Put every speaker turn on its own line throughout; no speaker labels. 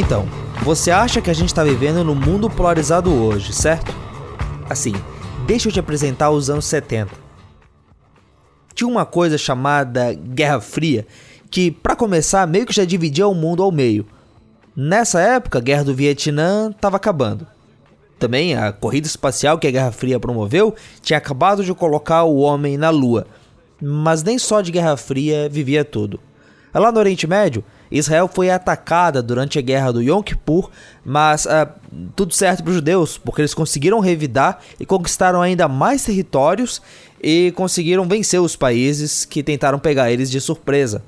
Então, você acha que a gente está vivendo no mundo polarizado hoje, certo? Assim, deixa eu te apresentar os anos 70. Tinha uma coisa chamada Guerra Fria, que, para começar, meio que já dividia o mundo ao meio. Nessa época, a Guerra do Vietnã estava acabando. Também a corrida espacial que a Guerra Fria promoveu tinha acabado de colocar o homem na Lua. Mas nem só de Guerra Fria vivia tudo. Lá no Oriente Médio, Israel foi atacada durante a guerra do Yom Kippur, mas uh, tudo certo para os judeus, porque eles conseguiram revidar e conquistaram ainda mais territórios e conseguiram vencer os países que tentaram pegar eles de surpresa.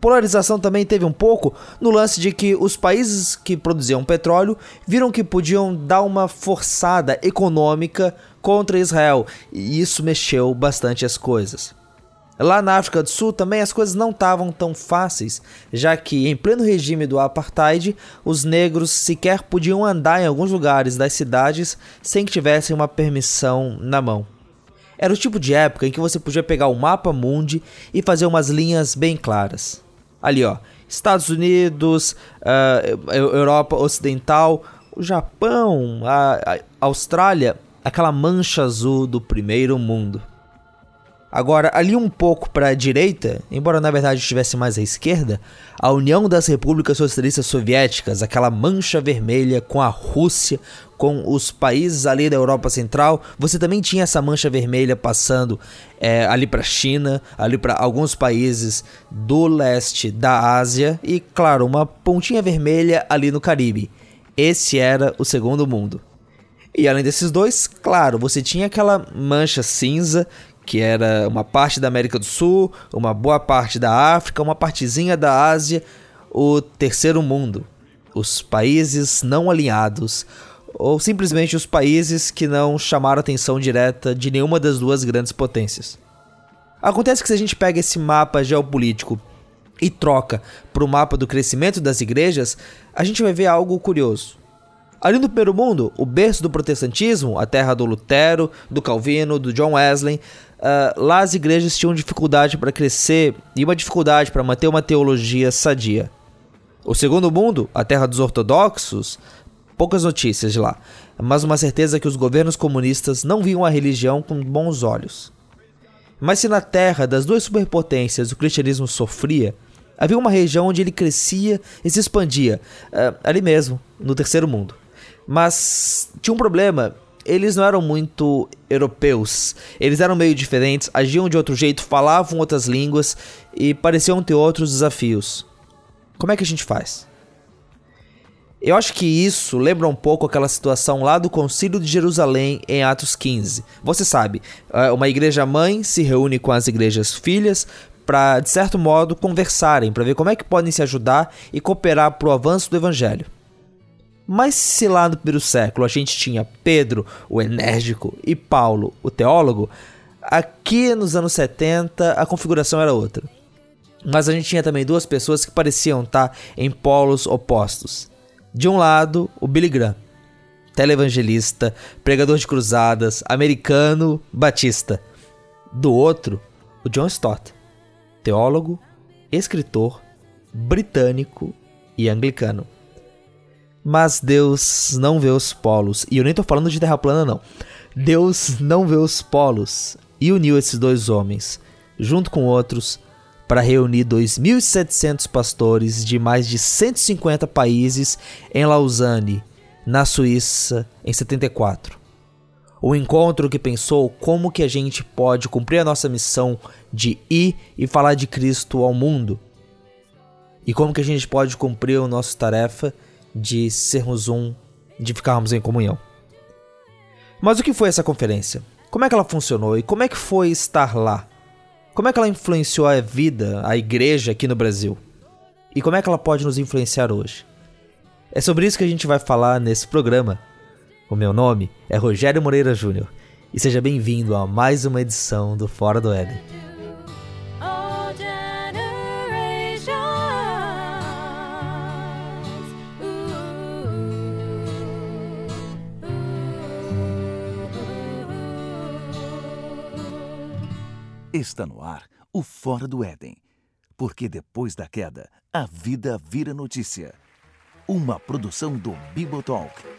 Polarização também teve um pouco no lance de que os países que produziam petróleo viram que podiam dar uma forçada econômica contra Israel, e isso mexeu bastante as coisas. Lá na África do Sul também as coisas não estavam tão fáceis, já que em pleno regime do apartheid, os negros sequer podiam andar em alguns lugares das cidades sem que tivessem uma permissão na mão. Era o tipo de época em que você podia pegar o mapa mundi e fazer umas linhas bem claras. Ali, ó, Estados Unidos, uh, Europa Ocidental, o Japão, a, a Austrália, aquela mancha azul do primeiro mundo. Agora, ali um pouco para a direita, embora na verdade estivesse mais à esquerda, a União das Repúblicas Socialistas Soviéticas, aquela mancha vermelha com a Rússia, com os países ali da Europa Central, você também tinha essa mancha vermelha passando é, ali para a China, ali para alguns países do leste da Ásia e, claro, uma pontinha vermelha ali no Caribe. Esse era o segundo mundo. E além desses dois, claro, você tinha aquela mancha cinza que era uma parte da América do Sul, uma boa parte da África, uma partezinha da Ásia, o terceiro mundo, os países não alinhados, ou simplesmente os países que não chamaram atenção direta de nenhuma das duas grandes potências. Acontece que se a gente pega esse mapa geopolítico e troca para o mapa do crescimento das igrejas, a gente vai ver algo curioso. Ali no primeiro mundo, o berço do protestantismo, a terra do Lutero, do Calvino, do John Wesley, uh, lá as igrejas tinham dificuldade para crescer e uma dificuldade para manter uma teologia sadia. O segundo mundo, a terra dos ortodoxos, poucas notícias de lá, mas uma certeza que os governos comunistas não viam a religião com bons olhos. Mas se na terra das duas superpotências o cristianismo sofria, havia uma região onde ele crescia e se expandia, uh, ali mesmo, no terceiro mundo. Mas tinha um problema eles não eram muito europeus. Eles eram meio diferentes, agiam de outro jeito, falavam outras línguas e pareciam ter outros desafios. Como é que a gente faz? Eu acho que isso lembra um pouco aquela situação lá do Concílio de Jerusalém em Atos 15. Você sabe, é, uma igreja mãe se reúne com as igrejas filhas para, de certo modo, conversarem, para ver como é que podem se ajudar e cooperar para o avanço do evangelho. Mas se lá no primeiro século a gente tinha Pedro, o enérgico, e Paulo, o teólogo, aqui nos anos 70 a configuração era outra. Mas a gente tinha também duas pessoas que pareciam estar em polos opostos. De um lado, o Billy Graham, televangelista, pregador de cruzadas, americano, batista. Do outro, o John Stott, teólogo, escritor, britânico e anglicano. Mas Deus não vê os polos. E eu nem tô falando de terra plana, não. Deus não vê os polos. E uniu esses dois homens, junto com outros, para reunir 2.700 pastores de mais de 150 países em Lausanne, na Suíça, em 74. O encontro que pensou como que a gente pode cumprir a nossa missão de ir e falar de Cristo ao mundo. E como que a gente pode cumprir a nossa tarefa de sermos um, de ficarmos em comunhão. Mas o que foi essa conferência? Como é que ela funcionou e como é que foi estar lá? Como é que ela influenciou a vida, a igreja aqui no Brasil? E como é que ela pode nos influenciar hoje? É sobre isso que a gente vai falar nesse programa. O meu nome é Rogério Moreira Júnior e seja bem-vindo a mais uma edição do Fora do Éden.
Está no ar o Fora do Éden. Porque depois da queda, a vida vira notícia. uma produção do Bibotalk.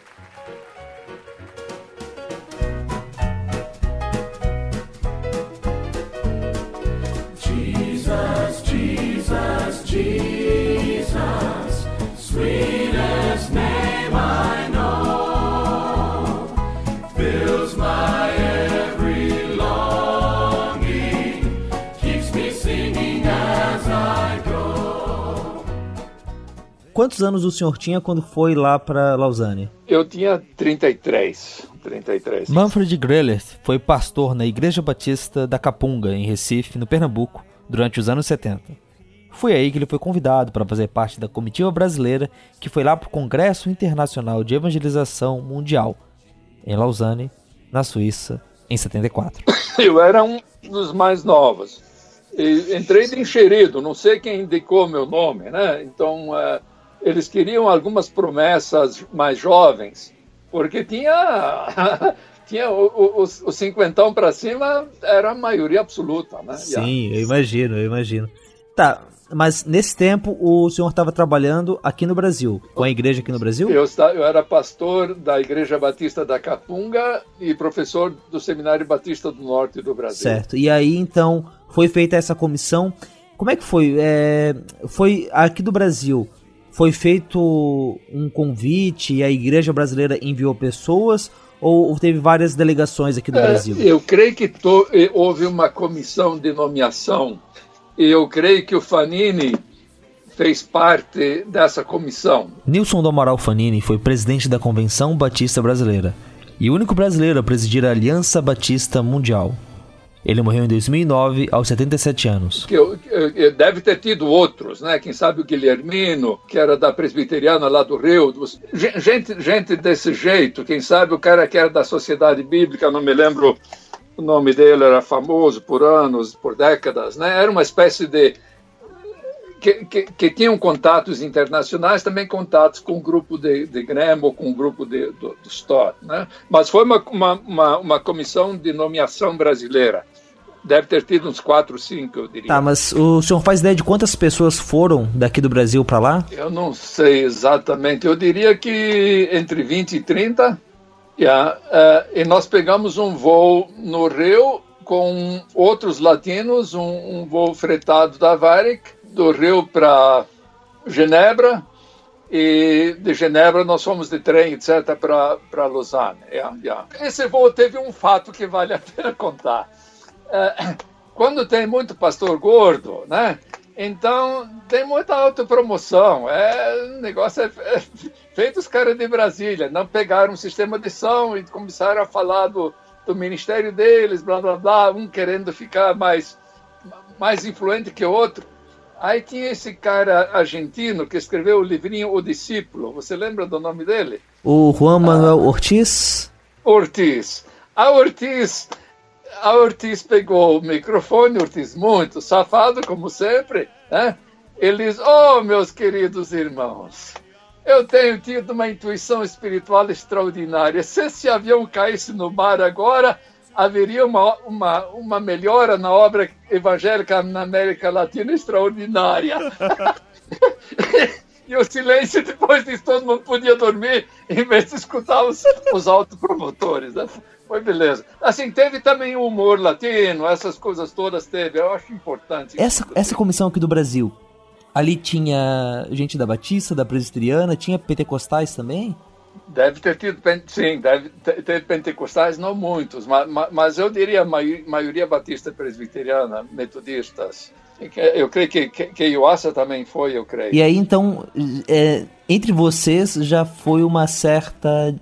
Quantos anos o senhor tinha quando foi lá para Lausanne?
Eu tinha 33. 33.
Manfred Greller foi pastor na Igreja Batista da Capunga, em Recife, no Pernambuco, durante os anos 70. Foi aí que ele foi convidado para fazer parte da comitiva brasileira que foi lá para o Congresso Internacional de Evangelização Mundial, em Lausanne, na Suíça, em 74.
Eu era um dos mais novos. E entrei de enxerido, não sei quem indicou meu nome, né? Então, eh, eles queriam algumas promessas mais jovens, porque tinha, tinha os, os cinquentão para cima, era a maioria absoluta, né?
Sim, eu imagino, eu imagino. Tá, mas nesse tempo o senhor estava trabalhando aqui no Brasil, com a igreja aqui no Brasil?
Eu, eu era pastor da Igreja Batista da Capunga e professor do Seminário Batista do Norte do Brasil.
Certo. E aí então foi feita essa comissão. Como é que foi? É, foi aqui do Brasil. Foi feito um convite e a igreja brasileira enviou pessoas ou teve várias delegações aqui do
É,
Brasil?
eu creio que to- eh, houve uma comissão de nomeação e eu creio que o Fanini fez parte dessa comissão.
Nilson do Amaral Fanini foi presidente da Convenção Batista Brasileira e o único brasileiro a presidir a Aliança Batista Mundial. Ele morreu em 2009 aos 77 anos.
Que eu- deve ter tido outros, né? Quem sabe o Guilhermino, que era da presbiteriana lá do Rio. dos- gen- Gente, gente desse jeito. Quem sabe o cara que era da Sociedade Bíblica, não me lembro o nome dele, era famoso por anos, por décadas, né? Era uma espécie de que, que, que tinham contatos internacionais, também contatos com o grupo de, de Grêmio, com o grupo de, do, do Stott. Né? Mas foi uma, uma, uma, uma comissão de nomeação brasileira. Deve ter tido uns quatro, cinco, eu diria.
Tá, mas o senhor faz ideia de quantas pessoas foram daqui do Brasil para lá?
Eu não sei exatamente. Eu diria que entre 20 e 30. Yeah. eh, e nós pegamos um voo no Rio com outros latinos, um, um voo fretado da Varig, do Rio para Genebra. E de Genebra nós fomos de trem, etc., para Lausanne. Yeah, yeah. Esse voo teve um fato que vale a pena contar. Eh, quando tem muito pastor gordo, né? Então tem muita autopromoção. É, o negócio é, é feito os caras de Brasília. Não pegaram um sistema de som e começaram a falar do, do ministério deles, blá blá blá, um querendo ficar mais, mais influente que o outro. Aí tinha esse cara argentino que escreveu o livrinho O Discípulo. Você lembra do nome dele?
O Juan Manuel Ortiz?
Ortiz. A Ortiz, a Ortiz pegou o microfone, Ortiz muito safado, como sempre, né? Ele diz, oh, meus queridos irmãos, eu tenho tido uma intuição espiritual extraordinária. Se esse avião caísse no mar agora, haveria uma, uma, uma melhora na obra evangélica na América Latina extraordinária. E o silêncio, depois disso, todo mundo podia dormir em vez de escutar os, os autopromotores. Né? Foi beleza. Assim, teve também o humor latino, essas coisas todas teve. Eu acho importante.
Essa, essa comissão aqui do Brasil, ali tinha gente da Batista, da Presbiteriana, tinha pentecostais também?
Deve ter tido, sim, deve ter, pentecostais, não muitos, mas, mas eu diria maioria batista presbiteriana, metodistas. Eu creio que, que, que Ioassa também foi, eu creio.
E aí então, é, entre vocês já foi uma certa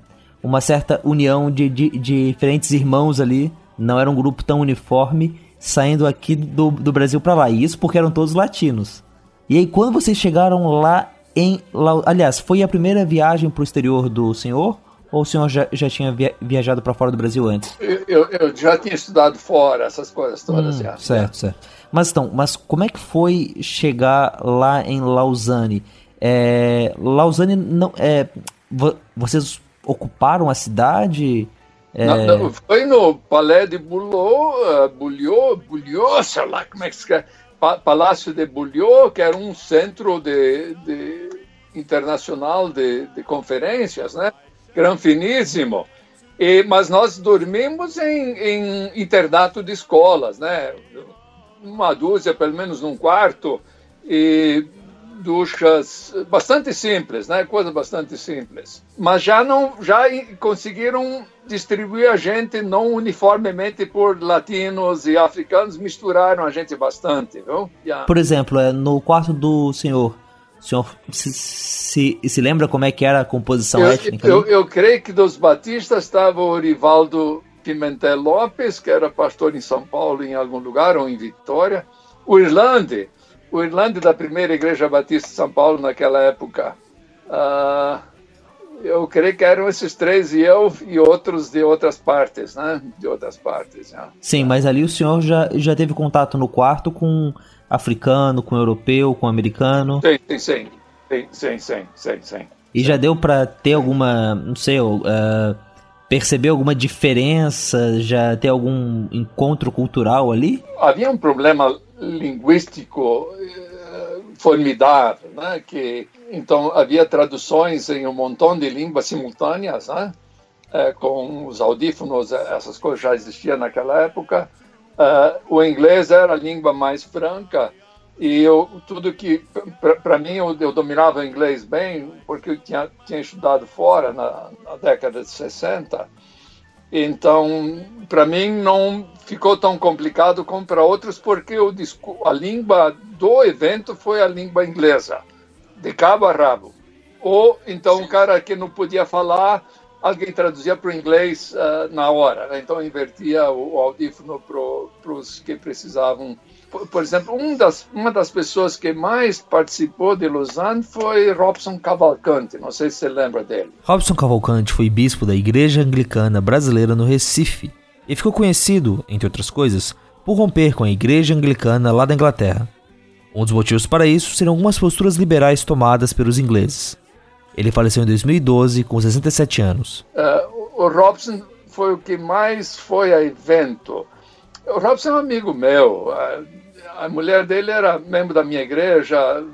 uma certa união de, de, de diferentes irmãos ali, não era um grupo tão uniforme, saindo aqui do, do Brasil para lá. E isso porque eram todos latinos. E aí quando vocês chegaram lá em... Lau- Aliás, foi a primeira viagem para o exterior do senhor? Ou o senhor já, já tinha via- viajado para fora do Brasil antes?
Eu, eu, eu já tinha estudado fora, essas coisas todas.
Hum,
já.
certo, certo. Mas então, mas como é que foi chegar lá em Lausanne? É, Lausanne não é, vo- vocês ocuparam a cidade? É,
Não, não, foi no Palais de Bouillot, uh, Bouillot, Bouillot, sei lá como é que se Pa- Palácio de Bouillot, que era um centro de, de, internacional de, de conferências, né? Gran finíssimo. E, mas nós dormimos em, em internato de escolas, né? Uma dúzia, pelo menos num quarto, e duchas bastante simples, né? Coisa bastante simples. Mas já não, já conseguiram distribuir a gente não uniformemente por latinos e africanos, misturaram a gente bastante, viu?
Yeah. Por exemplo, é, no quarto do senhor, o senhor se, se, se lembra como é que era a composição
eu,
étnica?
Eu, eu, creio que dos batistas estava o Rivaldo Pimentel Lopes, que era pastor em São Paulo, em algum lugar, ou em Vitória. O Irlande, o Irlande da primeira igreja batista de São Paulo naquela época. Uh, eu creio que eram esses três e eu e outros de outras partes, né? De outras partes. Já.
Sim, mas ali o senhor já, já teve contato no quarto com africano, com europeu, com americano?
Sim, sim, sim. Sim, sim, sim, sim. sim.
E já deu para ter alguma, não sei, uh, perceber alguma diferença, já ter algum encontro cultural ali?
Havia um problema linguístico eh, formidável, né? Que então havia traduções em um montão de línguas simultâneas, né? É, com os audífonos, eh, essas coisas já existiam naquela época. Uh, o inglês era a língua mais franca e eu, tudo que, para mim, eu, eu, dominava o inglês bem, porque eu tinha, tinha estudado fora na, na década de 60. Então, para mim, não ficou tão complicado como para outros, porque o, a língua do evento foi a língua inglesa, de cabo a rabo. Ou, então, o cara que não podia falar, alguém traduzia para o inglês uh, na hora. Né? Então, invertia o, o audífono para os que precisavam por exemplo, um das, uma das pessoas que mais participou de Lausanne foi Robson Cavalcante. Não sei se você lembra dele.
Robson Cavalcante foi bispo da Igreja Anglicana Brasileira no Recife e ficou conhecido, entre outras coisas, por romper com a Igreja Anglicana lá da Inglaterra. Um dos motivos para isso seriam algumas posturas liberais tomadas pelos ingleses. Ele faleceu em 2012 com 67 anos.
Uh, o Robson foi o que mais foi a evento. O Robson é um amigo meu. Uh, a mulher dele era membro da minha igreja.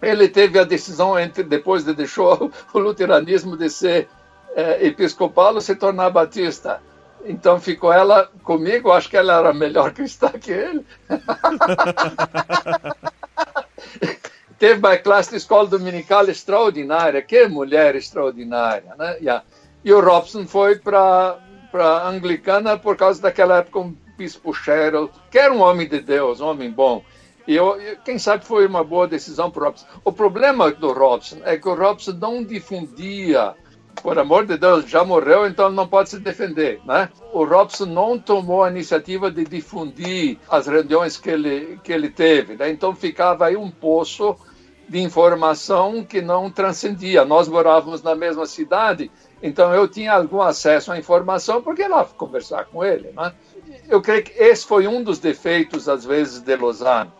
Ele teve a decisão entre depois de deixou o luteranismo de ser é, episcopal se tornar batista. Então ficou ela comigo, acho que ela era melhor cristã que ele. Teve uma classe de escola dominical extraordinária, que mulher extraordinária, né? Yeah. E o Robson foi para a anglicana por causa daquela época um bispo Cheryl, que era um homem de Deus, um homem bom. E eu, quem sabe foi uma boa decisão para o Robson. O problema do Robson é que o Robson não difundia, por amor de Deus, já morreu, então não pode se defender, né? O Robson não tomou a iniciativa de difundir as reuniões que ele, que ele teve, né? Então ficava aí um poço de informação que não transcendia. Nós morávamos na mesma cidade, então eu tinha algum acesso à informação porque lá conversar com ele, né? Eu creio que esse foi um dos defeitos, às vezes, de Lausanne,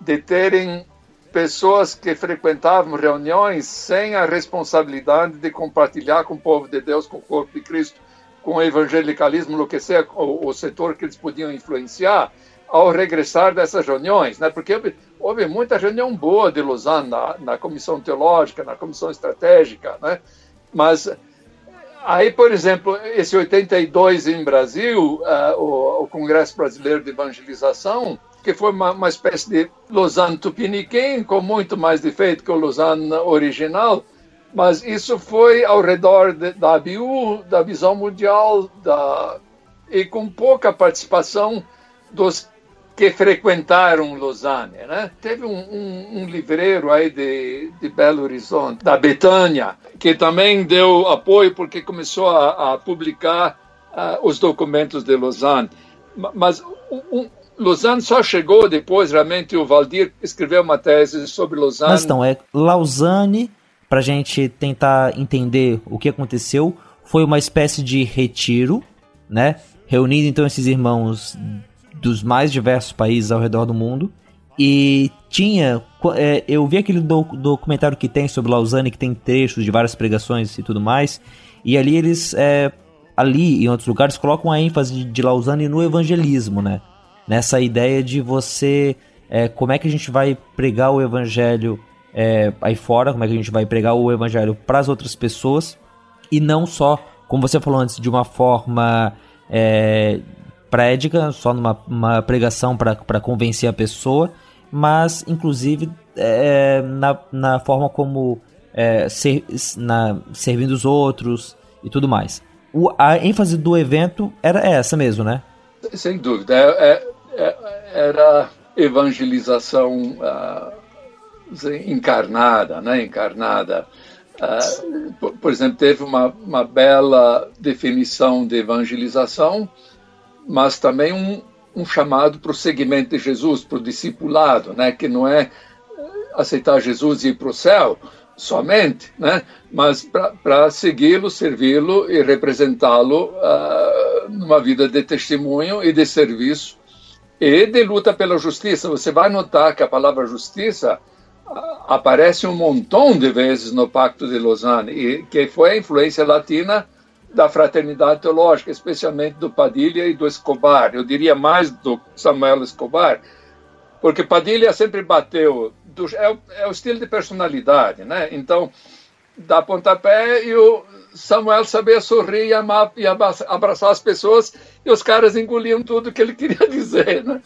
de terem pessoas que frequentavam reuniões sem a responsabilidade de compartilhar com o povo de Deus, com o corpo de Cristo, com o evangelicalismo, seja o, o setor que eles podiam influenciar, ao regressar dessas reuniões, né? Porque houve, houve muita reunião boa de Lausanne na, na comissão teológica, na comissão estratégica, né? Mas Aí, por exemplo, esse 82 em Brasil, uh, o, o, Congresso Brasileiro de Evangelização, que foi uma, uma espécie de Lausanne Tupiniquim, com muito mais defeito que o Lausanne original, mas isso foi ao redor de, da ABU, da visão mundial, da, e com pouca participação dos que frequentaram Lausanne, né? Teve um, um, um, livreiro aí de, de Belo Horizonte, da Betânia, que também deu apoio porque começou a, a publicar uh, os documentos de Lausanne. Mas um, Lausanne só chegou depois, realmente, o Valdir escreveu uma tese sobre Lausanne.
Mas então, é Lausanne, para a gente tentar entender o que aconteceu, foi uma espécie de retiro, né? Reunindo então esses irmãos dos mais diversos países ao redor do mundo. E tinha. É, eu vi aquele do, documentário que tem sobre Lausanne, que tem trechos de várias pregações e tudo mais. E ali eles. É, ali e em outros lugares colocam a ênfase de Lausanne no evangelismo, né? Nessa ideia de você. É, como é que a gente vai pregar o evangelho é, aí fora, como é que a gente vai pregar o evangelho para as outras pessoas e não só, como você falou antes, de uma forma é, prédica, só numa pregação para convencer a pessoa, mas inclusive é, na, na forma como é, ser, na, servindo os outros e tudo mais. O, a ênfase do evento era essa mesmo, né?
Sem dúvida. É, é, é era evangelização uh, encarnada, né? Encarnada. Uh, por, por, exemplo, teve uma, uma bela definição de evangelização, mas também um, um chamado para o seguimento de Jesus, para o discipulado, né? Que não é aceitar Jesus e ir para o céu, somente, né? mas para segui-lo, servi-lo e representá-lo uh, numa vida de testemunho e de serviço e de luta pela justiça. Você vai notar que a palavra justiça uh, aparece um montão de vezes no Pacto de Lausanne, e que foi a influência latina da fraternidade teológica, especialmente do Padilha e do Escobar. Eu diria mais do Samuel Escobar, porque Padilha sempre bateu do, é, o, é o estilo de personalidade, né? Então, dá pontapé e o Samuel sabia sorrir e, amar, e abraçar as pessoas e os caras engoliam tudo que ele queria dizer, né?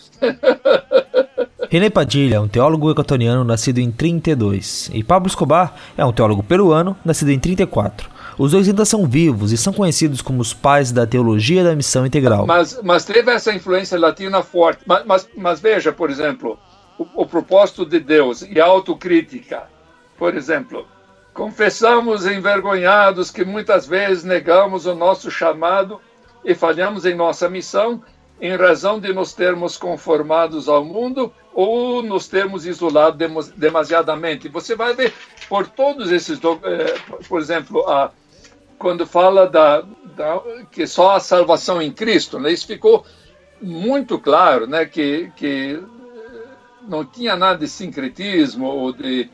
René Padilha é um teólogo equatoriano nascido em 32 e Pablo Escobar é um teólogo peruano nascido em 34. Os dois ainda são vivos e são conhecidos como os pais da teologia da missão integral.
Mas, mas teve essa influência latina forte. Mas, mas, mas veja, por exemplo, o, o propósito de Deus e a autocrítica. Por exemplo, confessamos envergonhados que muitas vezes negamos o nosso chamado e falhamos em nossa missão em razão de nos termos conformados ao mundo ou nos termos isolado demasiadamente. Você vai ver por todos esses, eh, por exemplo, a, quando fala da, da, que só a salvação em Cristo, né? isso ficou muito claro, né? que, que não tinha nada de sincretismo ou de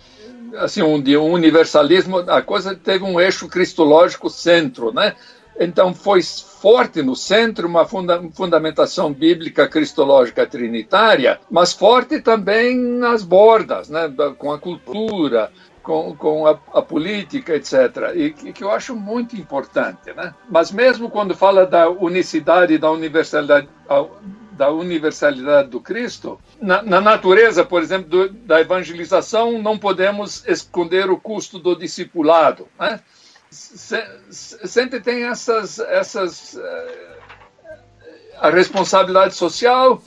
assim um de universalismo a coisa teve um eixo cristológico centro né então foi forte no centro uma funda fundamentação bíblica cristológica trinitária mas forte também nas bordas né com a cultura com, com a, a, política, etc. E que, que, eu acho muito importante. Né? Mas mesmo quando fala da unicidade, da universalidade, da universalidade do Cristo, na, na natureza, por exemplo, do, da evangelização, não podemos esconder o custo do discipulado. Né? Se, sempre tem essas, essas eh, a responsabilidade social.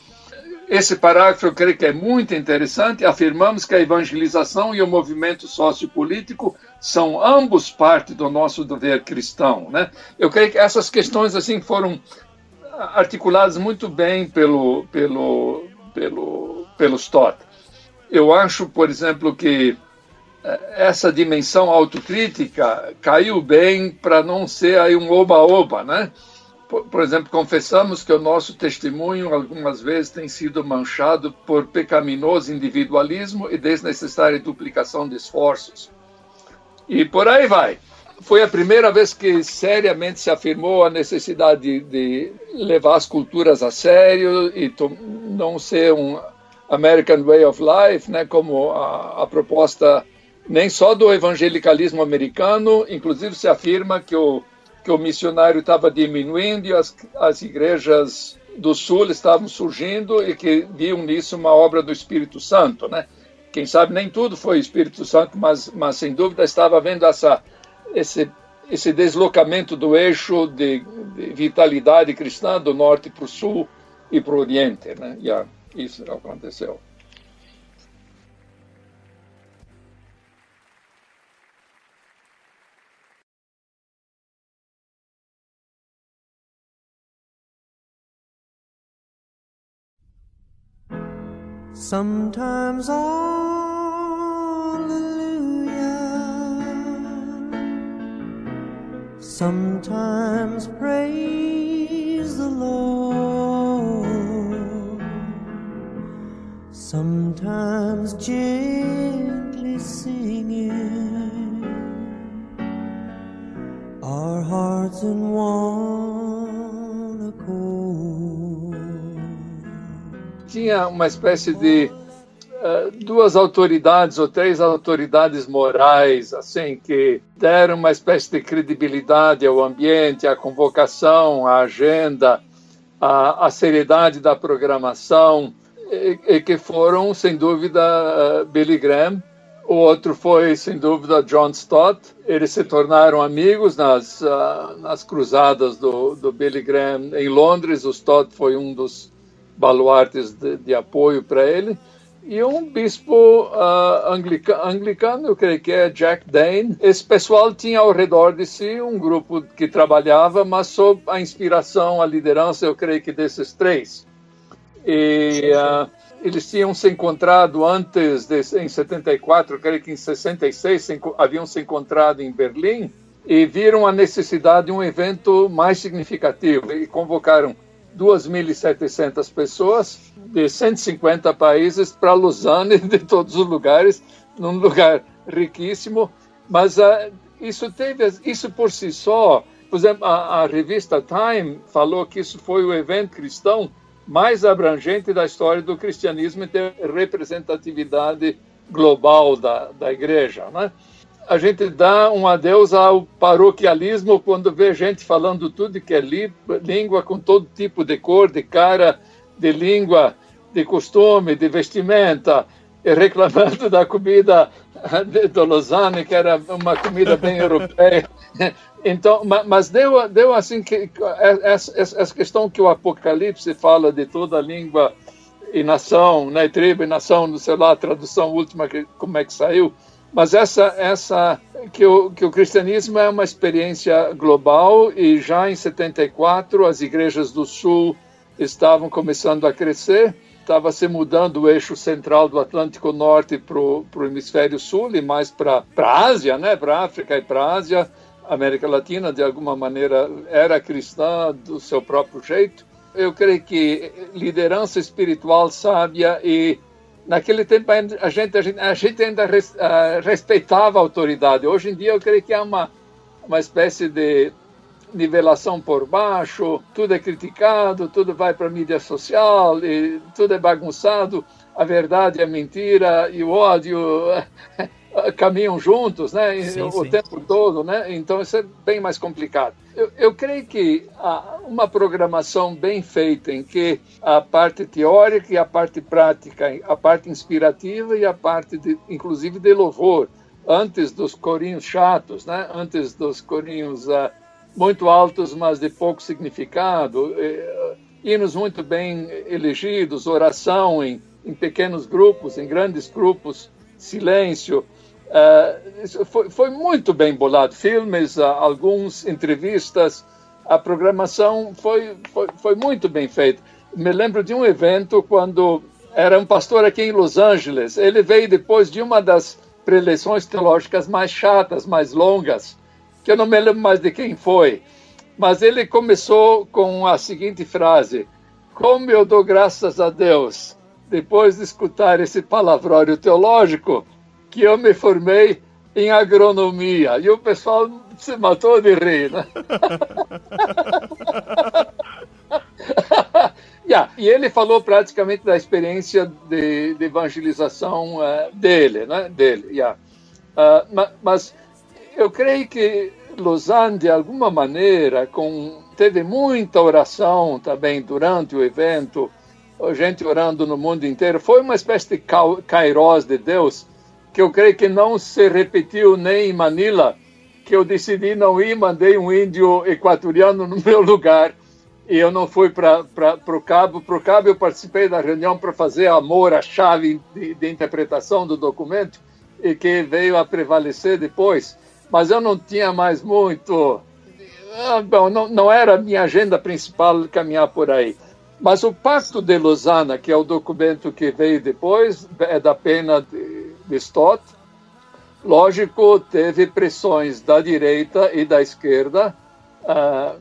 Esse parágrafo eu creio que é muito interessante. Afirmamos que a evangelização e o movimento sociopolítico são ambos parte do nosso dever cristão, né? Eu creio que essas questões assim foram articuladas muito bem pelo, pelo, pelo, pelo Stott. Eu acho, por exemplo, que eh, essa dimensão autocrítica caiu bem para não ser aí um oba-oba, né? Por, por, exemplo, confessamos que o nosso testemunho algumas vezes tem sido manchado por pecaminoso individualismo e desnecessária duplicação de esforços. E por aí vai foi a primeira vez que seriamente se afirmou a necessidade de, de levar as culturas a sério e não ser um American Way of Life, né, como a, a, proposta nem só do evangelicalismo americano, inclusive se afirma que o, que o missionário estava diminuindo e as, as igrejas do Sul estavam surgindo e que viam nisso uma obra do Espírito Santo, né? Quem sabe nem tudo foi Espírito Santo, mas, mas sem dúvida estava vendo essa esse, esse deslocamento do eixo de, de vitalidade cristã do norte para o sul e para o oriente. Né? E isso aconteceu. Sometimes hallelujah.
sometimes praise the Lord, sometimes gently singing our hearts in one Tinha uma espécie de
uh, duas autoridades ou três autoridades morais, assim, que deram uma espécie de credibilidade ao ambiente, à convocação, à agenda, à, à seriedade da programação, e, e, que foram, sem dúvida, uh, Billy Graham. O outro foi, sem dúvida, John Stott. Eles se tornaram amigos nas, uh, nas cruzadas do, do Billy Graham em Londres. O Stott foi um dos baluartes de, de apoio para ele. E um bispo uh, anglica, anglicano, eu creio que é Jack Dane. Esse pessoal tinha ao redor de si um grupo que trabalhava, mas sob a inspiração, a liderança, eu creio que desses três. E uh, eles tinham se encontrado antes, de, em 74, eu creio que em 66, se, haviam se encontrado em Berlim e viram a necessidade de um evento mais significativo e convocaram 2.700 pessoas de 150 países para Lausanne, de todos os lugares, num lugar riquíssimo. Mas uh, isso teve, isso por si só, por exemplo, a, a, revista Time falou que isso foi o evento cristão mais abrangente da história do cristianismo em ter representatividade global da, da igreja, né? A gente dá um adeus ao paroquialismo quando vê gente falando tudo que é língua com todo tipo de cor, de cara, de língua, de costume, de vestimenta, e reclamando da comida de Lausanne, que era uma comida bem europeia. Então, mas deu, deu assim que essa, essa questão que o Apocalipse fala de toda a língua e nação, né, tribo e nação, não sei lá, a tradução última que como é que saiu, mas essa, essa que, o, que o cristianismo é uma experiência global e já em 74 as igrejas do Sul estavam começando a crescer, estava se mudando o eixo central do Atlântico Norte para o hemisfério sul e mais para a Ásia, né? para a África e para a Ásia. A América Latina, de alguma maneira, era cristã do seu próprio jeito. Eu creio que liderança espiritual sábia e naquele tempo a gente, a gente, a gente ainda res, uh, respeitava a autoridade. Hoje em dia eu creio que há uma, uma espécie de nivelação por baixo, tudo é criticado, tudo vai para a mídia social, tudo é bagunçado, a verdade é mentira e o ódio caminham juntos, né? Sim, o sim. tempo todo, né? Então isso é bem mais complicado. Eu, eu creio que uma programação bem feita em que a parte teórica e a parte prática, a parte inspirativa e a parte, de, inclusive, de louvor, antes dos corinhos chatos, né? Antes dos corinhos uh, muito altos, mas de pouco significado, uh, hinos muito bem elegidos, oração em, em pequenos grupos, em grandes grupos, silêncio, Uh, foi, foi, muito bem bolado. Filmes, uh, alguns entrevistas, a programação foi, foi, foi, muito bem feita. Me lembro de um evento quando era um pastor aqui em Los Angeles. Ele veio depois de uma das preleções teológicas mais chatas, mais longas, que eu não me lembro mais de quem foi. Mas ele começou com a seguinte frase: Como eu dou graças a Deus depois de escutar esse palavrório teológico que eu me formei em agronomia. E o pessoal se matou de rir, né? yeah. E ele falou praticamente da experiência de, de evangelização uh, dele, né? Dele, yeah. Uh, ma, mas eu creio que Lausanne, de alguma maneira, com, teve muita oração também durante o evento, gente orando no mundo inteiro. Foi uma espécie de kairos de Deus que eu creio que não se repetiu nem em Manila, que eu decidi não ir, mandei um índio equatoriano no meu lugar e eu não fui para o Cabo. Para o Cabo eu participei da reunião para fazer amor à chave de, de interpretação do documento e que veio a prevalecer depois. Mas eu não tinha mais muito. Ah, bom, não, não era a minha agenda principal caminhar por aí. Mas o Pacto de Lausanne, que é o documento que veio depois, é da pena de de Stott. Lógico, teve pressões da direita e da esquerda, uh,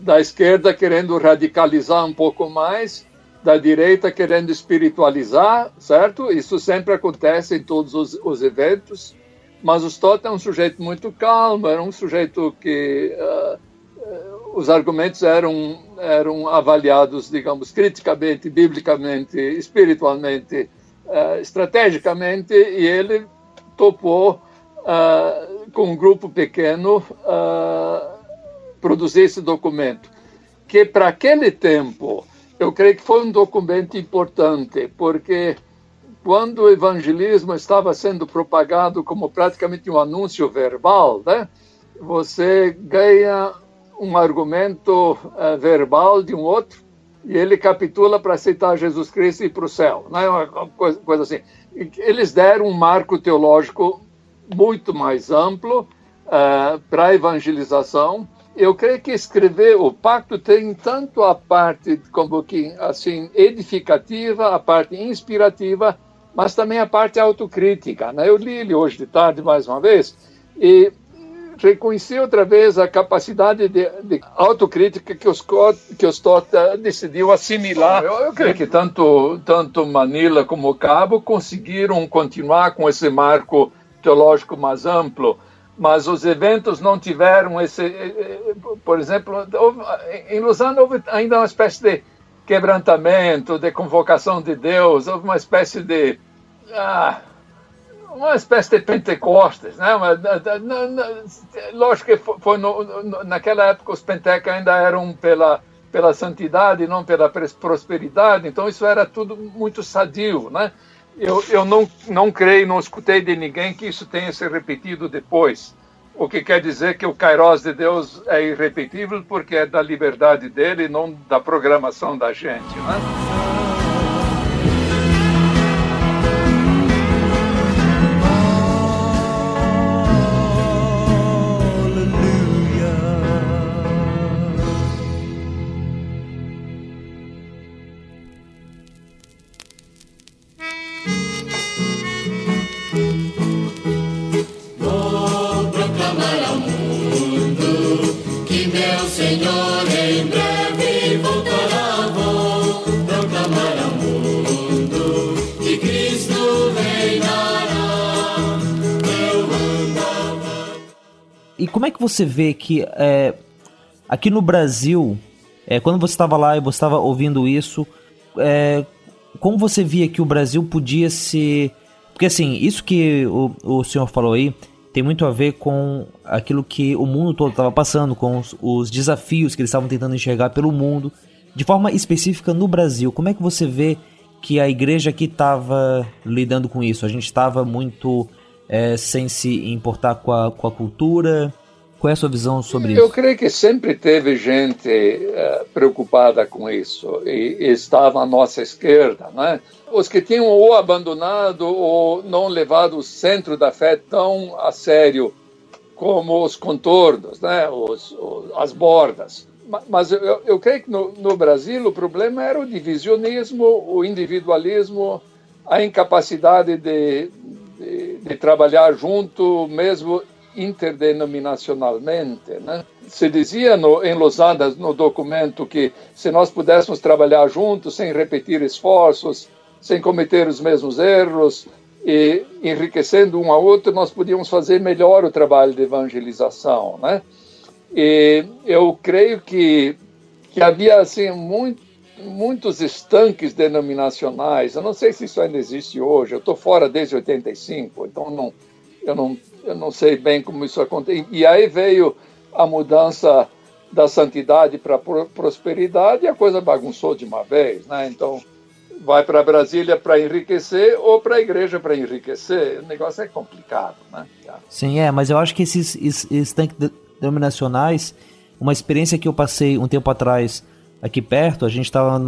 da esquerda querendo radicalizar um pouco mais, da direita querendo espiritualizar, certo? Isso sempre acontece em todos os, os eventos, mas o Stott é um sujeito muito calmo, era um sujeito que uh, os argumentos eram, eram avaliados, digamos, criticamente, biblicamente, espiritualmente, uh, estrategicamente e ele topou uh, com um grupo pequeno produzir esse documento, que para aquele tempo eu creio que foi um documento importante, porque quando o evangelismo estava sendo propagado como praticamente um anúncio verbal, né? Você ganha um argumento uh, verbal de um outro e ele capitula para aceitar Jesus Cristo e ir para o céu, não é uma coisa, coisa assim. Eles deram um marco teológico muito mais amplo uh, para a evangelização. Eu creio que escrever o pacto tem tanto a parte como que assim edificativa, a parte inspirativa, mas também a parte autocrítica. Né? Eu li ele hoje de tarde mais uma vez e reconheci outra vez a capacidade de, de autocrítica que os que os Tota decidiu assimilar. Eu, eu, creio que tanto tanto Manila como Cabo conseguiram continuar com esse marco teológico mais amplo, mas os eventos não tiveram esse, eh, eh, por exemplo, em Lausanne houve ainda uma espécie de quebrantamento, de convocação de Deus, houve uma espécie de ah, uma espécie de Pentecostes, né? Na, na, lógico que foi no, no, naquela época os pentecas ainda eram pela pela santidade, não pela prosperidade, então isso era tudo muito sadio, né? Eu, eu não, não creio, não escutei de ninguém que isso tenha se repetido depois. O que quer dizer que o Kairos de Deus é irrepetível porque é da liberdade dele, não da programação da gente. Né?
Você vê que é, aqui no Brasil, é, quando você estava lá e você estava ouvindo isso, é, como você via que o Brasil podia se. Porque assim, isso que o, o senhor falou aí tem muito a ver com aquilo que o mundo todo estava passando, com os, os desafios que eles estavam tentando enxergar pelo mundo. De forma específica no Brasil, como é que você vê que a igreja aqui estava lidando com isso? A gente estava muito é, sem se importar com a, com a cultura, qual é a sua visão sobre
isso? Eu creio que sempre teve gente uh, preocupada com isso e, e, estava à nossa esquerda, né? Os que tinham ou abandonado ou não levado o centro da fé tão a sério como os contornos, né? Os, os, as bordas. Mas eu, eu creio que no, no Brasil o problema era o divisionismo, o individualismo, a incapacidade de, de, de trabalhar junto, mesmo interdenominacionalmente. Né? Se dizia no, em Lausanne, no documento, que se nós pudéssemos trabalhar juntos, sem repetir esforços, sem cometer os mesmos erros, e enriquecendo um ao outro, nós podíamos fazer melhor o trabalho de evangelização. Né? E eu creio que, que havia assim, muito, muitos estanques denominacionais. Eu não sei se isso ainda existe hoje. Eu estou fora desde 85, então não, eu não eu não sei bem como isso aconteceu. E aí veio a mudança da santidade para prosperidade e a coisa bagunçou de uma vez, né? Então, vai para Brasília para enriquecer ou para a igreja para enriquecer. O negócio é complicado, né?
Sim, é, mas eu acho que esses, esses tanques denominacionais, uma experiência que eu passei um tempo atrás aqui perto, a gente estava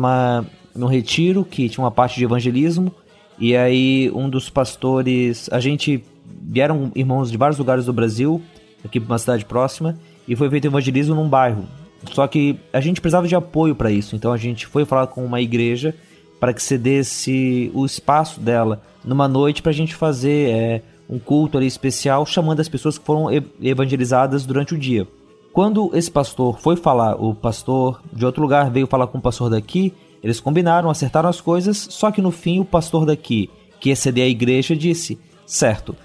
num retiro que tinha uma parte de evangelismo e aí um dos pastores, a gente vieram irmãos de vários lugares do Brasil, aqui para uma cidade próxima, e foi feito evangelismo num bairro. Só que a gente precisava de apoio para isso, então a gente foi falar com uma igreja para que cedesse o espaço dela numa noite para a gente fazer é, um culto ali especial, chamando as pessoas que foram evangelizadas durante o dia. Quando esse pastor foi falar, o pastor de outro lugar veio falar com o pastor daqui, eles combinaram, acertaram as coisas, só que no fim o pastor daqui, que ia ceder a igreja, disse: Certo,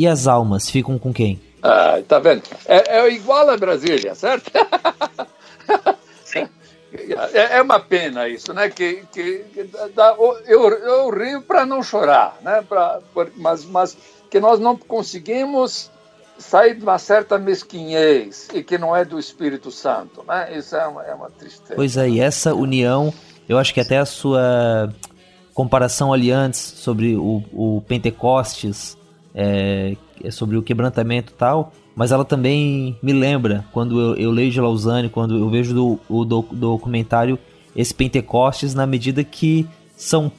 e as almas ficam com quem?
Ah, tá vendo? É, é igual a Brasília, certo? é, é, uma pena isso, né? Que, que, que dá, eu, eu rio para não chorar, né? Pra, mas, mas que nós não conseguimos sair de uma certa mesquinhez e que não é do Espírito Santo, né? Isso é uma, é uma tristeza.
Pois é, e essa união, eu acho que até a sua comparação ali antes sobre o, o Pentecostes, é, sobre o quebrantamento e tal, mas ela também me lembra, quando eu, eu leio de Lausanne, quando eu vejo do, o do, documentário esse Pentecostes, na medida que são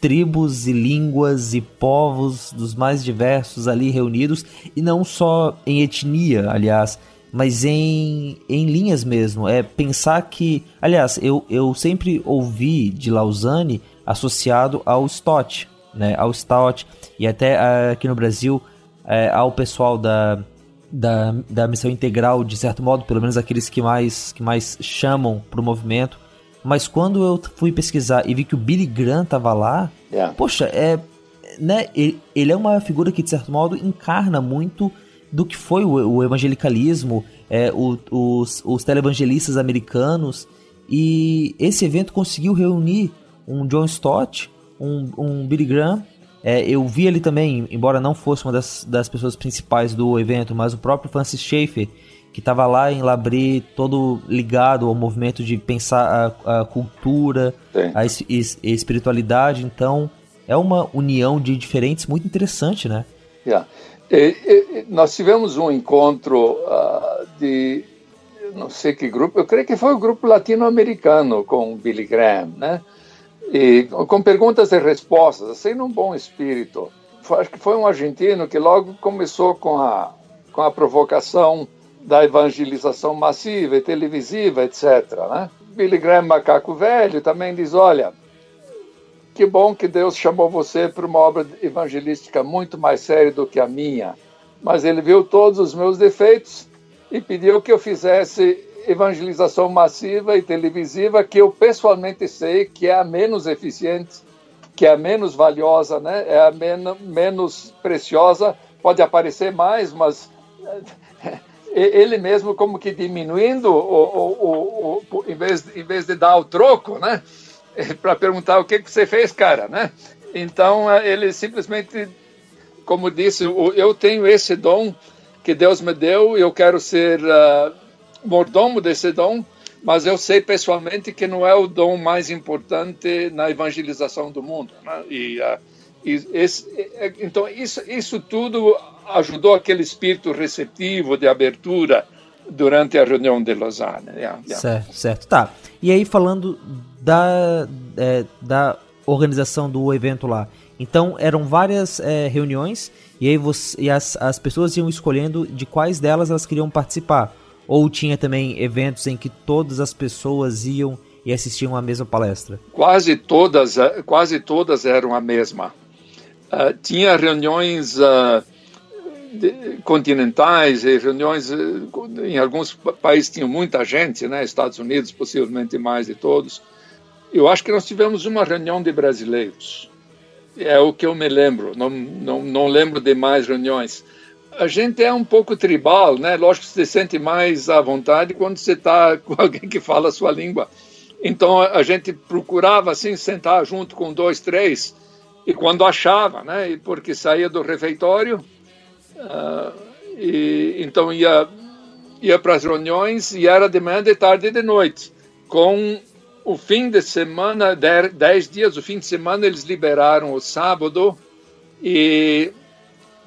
tribos e línguas e povos dos mais diversos ali reunidos, e não só em etnia, aliás, mas em, em linhas mesmo. É pensar que. Aliás, eu, eu sempre ouvi de Lausanne associado ao Stott, né? Ao Stott, e até aqui no Brasil, é, ao pessoal da da, da missão integral, de certo modo, pelo menos aqueles que mais, que mais chamam pro movimento. Mas quando eu fui pesquisar e vi que o Billy Graham tava lá, yeah. poxa, é. Né, ele, ele é uma figura que, de certo modo, encarna muito do que foi o, o evangelicalismo, é, o, os, os televangelistas americanos. E esse evento conseguiu reunir um John Stott, um, um Billy Graham é, eu vi ele também, embora não fosse uma das, das pessoas principais do evento, mas o próprio Francis Schaeffer, que estava lá em Labri, todo ligado ao movimento de pensar a, a cultura, Sim. a es, es, espiritualidade. Então, é uma união de diferentes muito interessante, né?
Yeah. E, e, nós tivemos um encontro uh, de não sei que grupo, eu creio que foi o grupo latino-americano com Billy Graham, né? E com perguntas e respostas, assim num bom espírito. Acho que foi um argentino que logo começou com a, com a provocação da evangelização massiva e televisiva, etc. Né? Billy Graham, macaco velho, também diz, olha, que bom que Deus chamou você para uma obra evangelística muito mais séria do que a minha, mas ele viu todos os meus defeitos e pediu que eu fizesse evangelização massiva e televisiva que eu pessoalmente sei que é a menos eficiente, que é a menos valiosa, né? é a men menos preciosa, pode aparecer mais, mas ele mesmo como que diminuindo, o, o, o, em, vez, em vez de dar o troco, né? para perguntar o que, que você fez, cara, né? Então ele simplesmente, como disse, eu tenho esse dom que Deus me deu, eu quero ser uh, mordomo desse dom, mas eu sei pessoalmente que não é o dom mais importante na evangelização do mundo. Né? E, uh, e esse, é, então, isso, isso tudo ajudou aquele espírito receptivo de abertura durante a reunião de Lausanne. Yeah,
yeah. Certo, certo. Tá. E aí, falando da, é, da organização do evento lá. Então, eram várias é, reuniões e aí você, e as, as pessoas iam escolhendo de quais delas elas queriam participar. Ou tinha também eventos em que todas as pessoas iam e assistiam a mesma palestra?
Quase todas, eh, quase todas eram a mesma. Uh, tinha reuniões uh, continentais e reuniões uh, em alguns países tinham muita gente, né? Estados Unidos possivelmente mais de todos. Eu acho que nós tivemos uma reunião de brasileiros. É o que eu me lembro. Não, não, não lembro de mais reuniões a gente é um pouco tribal, né? Lógico que você se sente mais à vontade quando você está com alguém que fala a sua língua. Então a gente procurava assim sentar junto com dois, três e quando achava, né? E porque saía do refeitório uh, e então ia ia para as reuniões e era de manhã, de tarde e de noite. Com o fim de semana, dez dias, o fim de semana eles liberaram o sábado e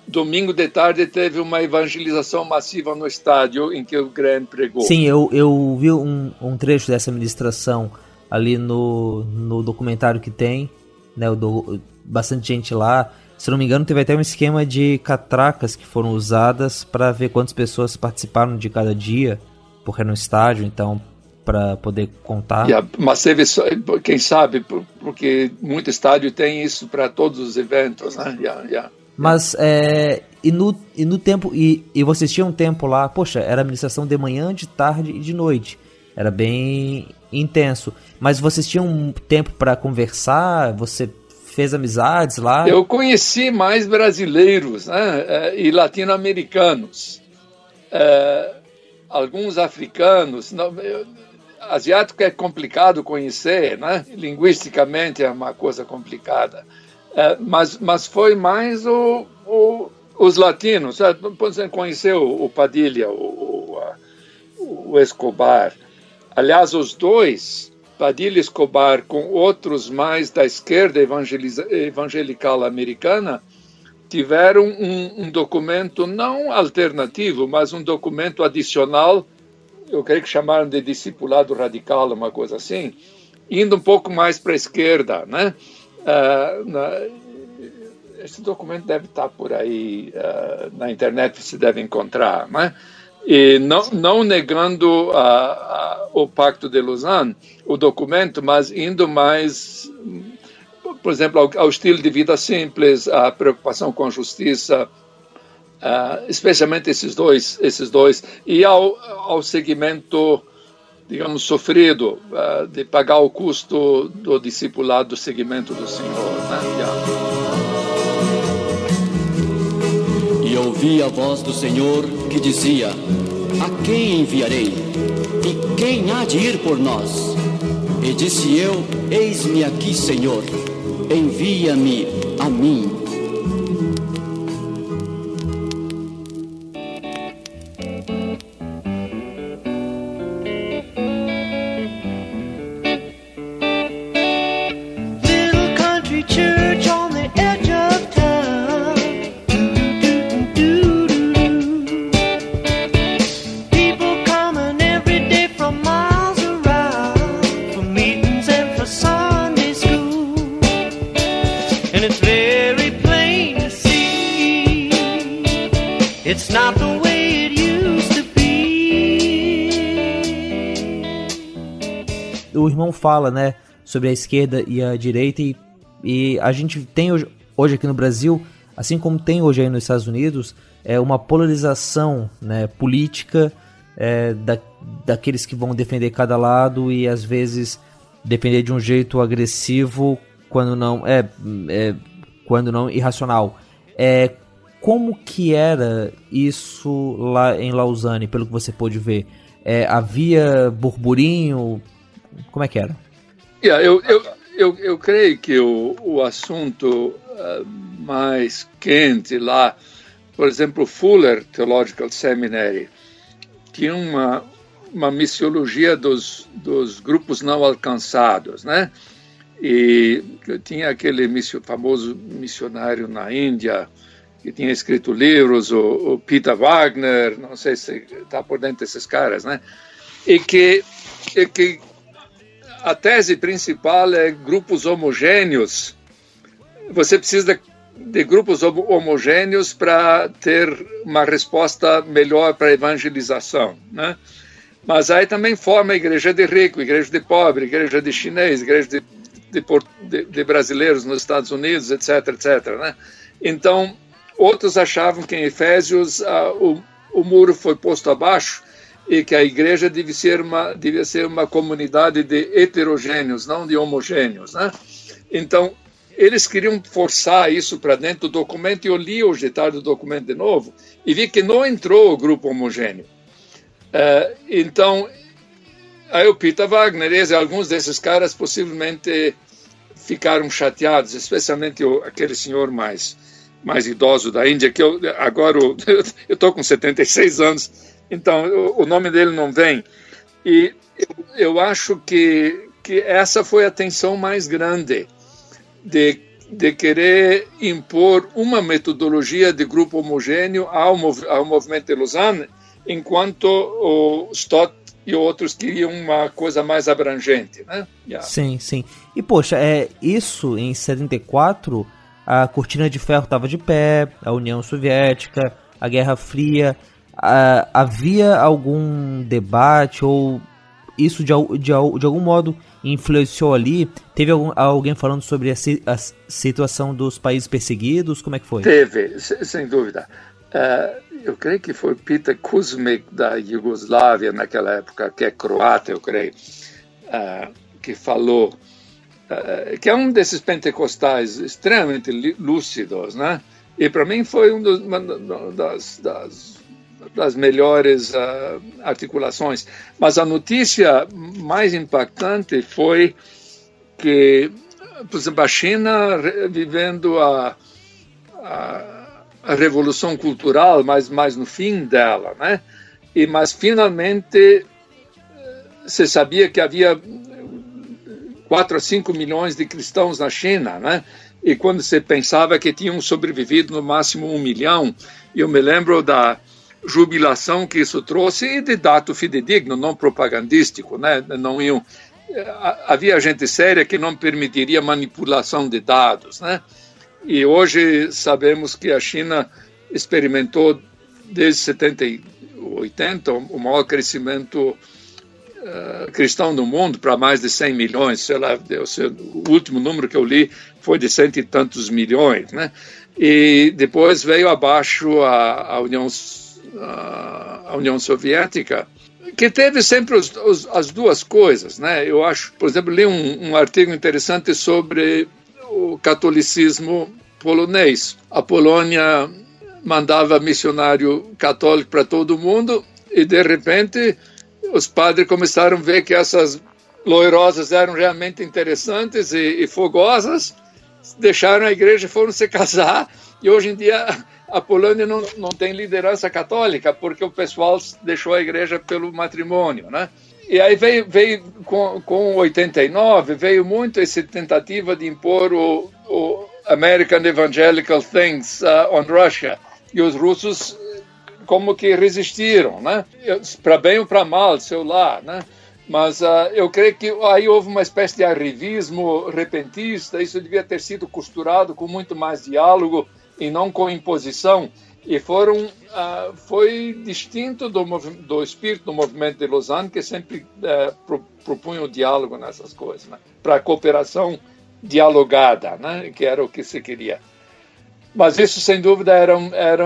domingo de tarde teve uma evangelização massiva no estádio em que o Graham pregou.
Sim, eu, eu vi um, um trecho dessa ministração ali no, no documentário que tem, né, do, bastante gente lá. Se não me engano, teve até um esquema de catracas que foram usadas para ver quantas pessoas participaram de cada dia, porque era no estádio, então para poder contar.
Yeah, mas teve, quem sabe, porque muito estádio tem isso para todos os eventos, né? Yeah, yeah.
Mas é, e, no, e no tempo. E, e vocês tinham tempo lá, poxa, era administração de manhã, de tarde e de noite. Era bem intenso. Mas vocês tinham tempo para conversar? Você fez amizades lá?
Eu conheci mais brasileiros né, é, e latino-americanos. É, alguns africanos. asiático é complicado conhecer, né? Linguisticamente é uma coisa complicada. É, mas, mas foi mais o, o, os latinos. Por exemplo, conheceu o Padilha, o, o, o Escobar. Aliás, os dois, Padilha e Escobar, com outros mais da esquerda evangelical americana, tiveram um, um, documento não alternativo, mas um documento adicional, eu creio que chamaram de discipulado radical, uma coisa assim, indo um pouco mais para a esquerda, né? Uh, na, esse documento deve estar por aí uh, na internet, você deve encontrar, né? E não, não negando a, o Pacto de Lausanne, o documento, mas indo mais por exemplo, ao, ao, estilo de vida simples, a preocupação com justiça, uh, especialmente esses dois, esses dois, e ao, ao segmento, digamos, sofrido uh, de pagar o custo do discipulado do segmento do Senhor. Né?
E ouvi a voz do Senhor que dizia: A quem enviarei? E quem há de ir por nós? E disse eu: Eis-me aqui, Senhor envia-me a mim.
Fala, né, sobre a esquerda e a direita e, e a gente tem hoje, hoje aqui no Brasil, assim como tem hoje aí nos Estados Unidos, é uma polarização, né, política é, da, daqueles que vão defender cada lado e às vezes defender de um jeito agressivo quando não é, é quando não irracional. É como que era isso lá em Lausanne, pelo que você pôde ver? É, havia burburinho, como é que era?
Yeah, eu, eu, eu, eu creio que o, o assunto uh, mais quente lá, por exemplo, Fuller Theological Seminary, tinha uma, uma missiologia dos, dos grupos não alcançados, né? E tinha aquele missio, famoso missionário na Índia que tinha escrito livros, o, o Peter Wagner, não sei se está por dentro desses caras, né? E que, e que a tese principal é grupos homogêneos. Você precisa de, grupos homogêneos para ter uma resposta melhor para a evangelização, né? Mas aí também forma igreja de rico, igreja de pobre, igreja de chinês, igreja de, de, de brasileiros nos Estados Unidos, etc, etc, né? Então, outros achavam que em Efésios ah, o, o muro foi posto abaixo e que a igreja devia ser uma, devia ser uma comunidade de heterogêneos, não de homogêneos. Né? Então, eles queriam forçar isso para dentro do documento, e eu li hoje de tarde o documento de novo, e vi que não entrou o grupo homogêneo. Uh, então, aí o Peter Wagner e alguns desses caras possivelmente ficaram chateados, especialmente o, aquele senhor mais mais idoso da Índia, que eu agora eu estou com 76 anos, então, o, nome dele não vem. E eu, eu acho que, que essa foi a tensão mais grande de, de querer impor uma metodologia de grupo homogêneo ao, ao movimento de Lausanne, enquanto o Stott e outros queriam uma coisa mais abrangente, né?
Yeah. Sim, sim. E poxa, é isso em 74 a cortina de ferro estava de pé, a União Soviética, a Guerra Fria, uh, havia algum debate ou isso de, de, de algum modo influenciou ali? Teve algum, alguém falando sobre a, a, situação dos países perseguidos? Como é que foi?
Teve, sem dúvida. Uh, eu creio que foi Peter Kuzmic da Iugoslávia naquela época, que é croata, eu creio, uh, que falou uh, que é um desses pentecostais extremamente lúcidos, né? E para mim foi um dos, uma das, das das melhores uh, articulações. Mas a notícia mais impactante foi que, por exemplo, a China vivendo a, a, a revolução cultural, mas mais no fim dela, né? E mas finalmente se sabia que havia 4 a 5 milhões de cristãos na China, né? E quando você pensava que tinham sobrevivido no máximo um milhão, eu me lembro da jubilação que isso trouxe e de dado fidedigno, não propagandístico, né? Não iam havia gente séria que não permitiria manipulação de dados, né? E hoje sabemos que a China experimentou desde 70 e 80 o maior crescimento uh, cristão do mundo para mais de 100 milhões, sei lá, o último número que eu li foi de cento e tantos milhões, né? E depois veio abaixo a, a União a, União Soviética que teve sempre os, os, as duas coisas, né? Eu acho, por exemplo, li um, um artigo interessante sobre o catolicismo polonês. A Polônia mandava missionário católico para todo mundo e de repente os padres começaram a ver que essas loirosas eram realmente interessantes e, e fogosas, deixaram a igreja e foram se casar e hoje em dia a Polônia não, não tem liderança católica, porque o pessoal deixou a igreja pelo matrimônio, né? E aí veio, veio com, com 89, veio muito essa tentativa de impor o, o American Evangelical Things uh, on Russia. E os russos como que resistiram, né? Para bem ou para mal, seu lá, né? Mas uh, eu creio que aí houve uma espécie de arrivismo repentista, isso devia ter sido costurado com muito mais diálogo e não com imposição, e foram uh, foi distinto do, do espírito do movimento de Lausanne que sempre uh, pro, propunha o diálogo nessas coisas, né? para a cooperação dialogada, né? que era o que se queria. Mas isso sem dúvida era, era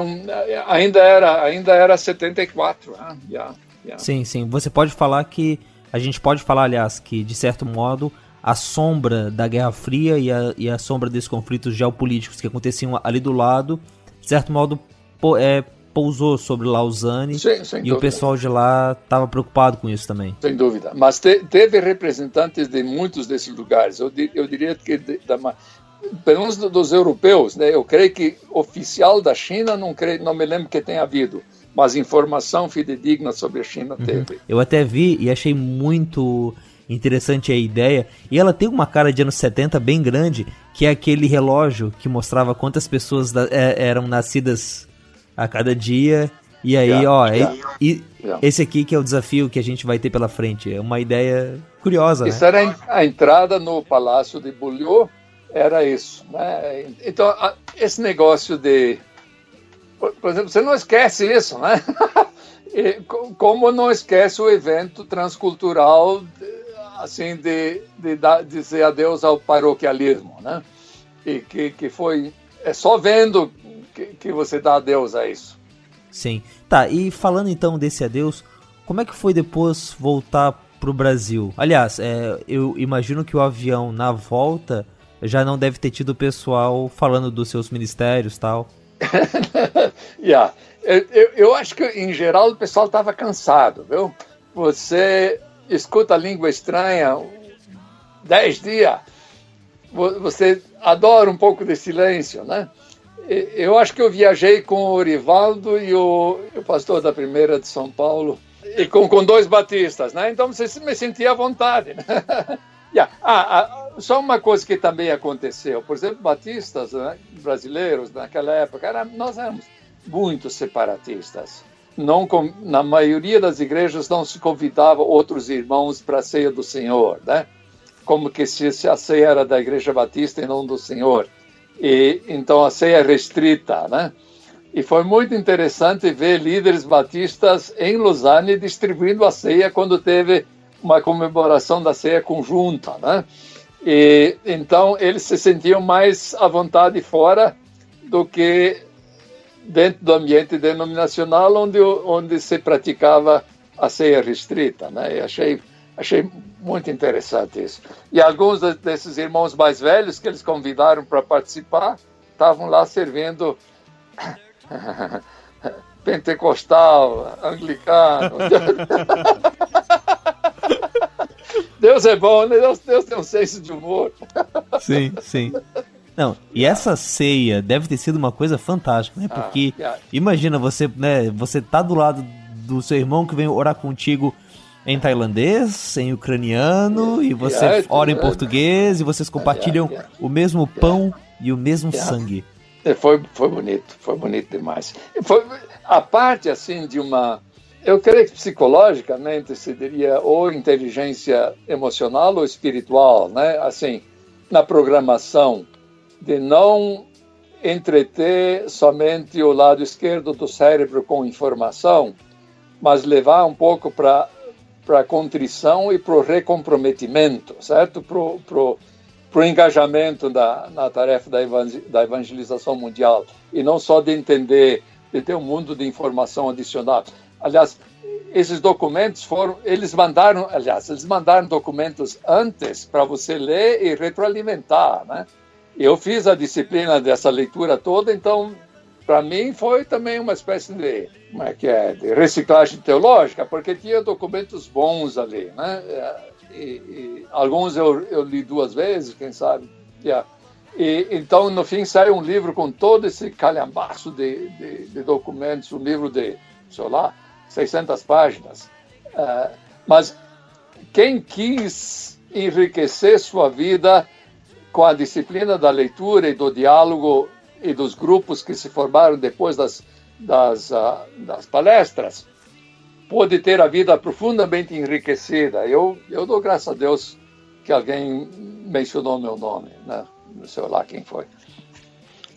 ainda era ainda era 74, né? yeah,
yeah. Sim, sim. Você pode falar que a gente pode falar, aliás, que de certo modo a sombra da Guerra Fria e a, e a sombra desses conflitos geopolíticos que aconteciam ali do lado, de certo modo, é, pousou sobre Lausanne Sim, e dúvida. o pessoal de lá estava preocupado com isso também.
Sem dúvida. Mas te, teve representantes de muitos desses lugares. Eu, eu diria que, de, da, pelo menos dos europeus, né? eu creio que oficial da China, não, creio, não me lembro que tenha havido. Mas informação fidedigna sobre a China uhum. teve.
Eu até vi e achei muito interessante a ideia. E ela tem uma cara de anos 70 bem grande, que é aquele relógio que mostrava quantas pessoas da, é, eram nascidas a cada dia. E aí, yeah, ó, yeah, e, yeah. esse aqui que é o desafio que a gente vai ter pela frente. É uma ideia curiosa.
Isso
né?
era a entrada no Palácio de Bouillot, era isso. Né? Então, esse negócio de. Por, exemplo, você não esquece isso, né? e, como não esquece o evento transcultural assim de, de dar, dizer adeus ao paroquialismo, né? E que, que foi é só vendo que, que você dá adeus a isso.
Sim. Tá, e falando então desse adeus, como é que foi depois voltar para o Brasil? Aliás, é, eu imagino que o avião na volta já não deve ter tido pessoal falando dos seus ministérios tal.
yeah. eu, eu, eu acho que em geral o pessoal estava cansado, viu? Você escuta a língua estranha dez dias, você adora um pouco de silêncio, né? Eu acho que eu viajei com o Orivaldo e o, o pastor da primeira de São Paulo, e com, com dois batistas, né? Então você me sentia à vontade. Né? yeah. ah, ah, só uma coisa que também aconteceu, por exemplo, batistas né, brasileiros naquela época, era, nós éramos muito separatistas não na maioria das igrejas não se convidava outros irmãos para a ceia do Senhor, né? Como que se a ceia era da Igreja Batista e não do Senhor. E então a ceia é restrita, né? E foi muito interessante ver líderes batistas em Lausanne distribuindo a ceia quando teve uma comemoração da ceia conjunta, né? E então eles se sentiam mais à vontade fora do que dentro do ambiente denominacional onde, onde se praticava a ceia restrita. Né? E achei, achei muito interessante isso. E alguns desses irmãos mais velhos que eles convidaram para participar estavam lá servindo pentecostal, anglicano. Deus é bom, né? Deus, Deus tem um senso de humor.
Sim, sim. Não, e essa ceia deve ter sido uma coisa fantástica, né?
Ah,
Porque imagina você, né, você tá do lado do seu irmão que vem orar contigo em tailandês, em ucraniano, e você ora em português, e vocês compartilham o mesmo pão e o mesmo sangue.
É, Foi, foi bonito, foi bonito demais. Foi, a parte assim de uma. Eu creio que psicologicamente se diria ou inteligência emocional ou espiritual, né? Assim, na programação, de não entreter somente o lado esquerdo do cérebro com informação, mas levar um pouco para para contrição e para o recomprometimento, certo? Para o engajamento da, na tarefa da, evan- da evangelização mundial e não só de entender, de ter um mundo de informação adicional. Aliás, esses documentos foram, eles mandaram, aliás, eles mandaram documentos antes para você ler e retroalimentar, né? Eu fiz a disciplina dessa leitura toda, então para mim foi também uma espécie de, como é que é, de reciclagem teológica, porque tinha documentos bons ali, né? E, e alguns eu, eu li duas vezes, quem sabe. Yeah. E, então, no fim, saiu um livro com todo esse calhambaço de, de, de documentos, um livro de, sei lá, 600 páginas. Ah, mas quem quis enriquecer sua vida com a disciplina da leitura e do diálogo e dos grupos que se formaram depois das, das, ah, das palestras, pôde ter a vida profundamente enriquecida. Eu, eu dou graças a Deus que alguém mencionou meu nome, né? não sei lá quem foi.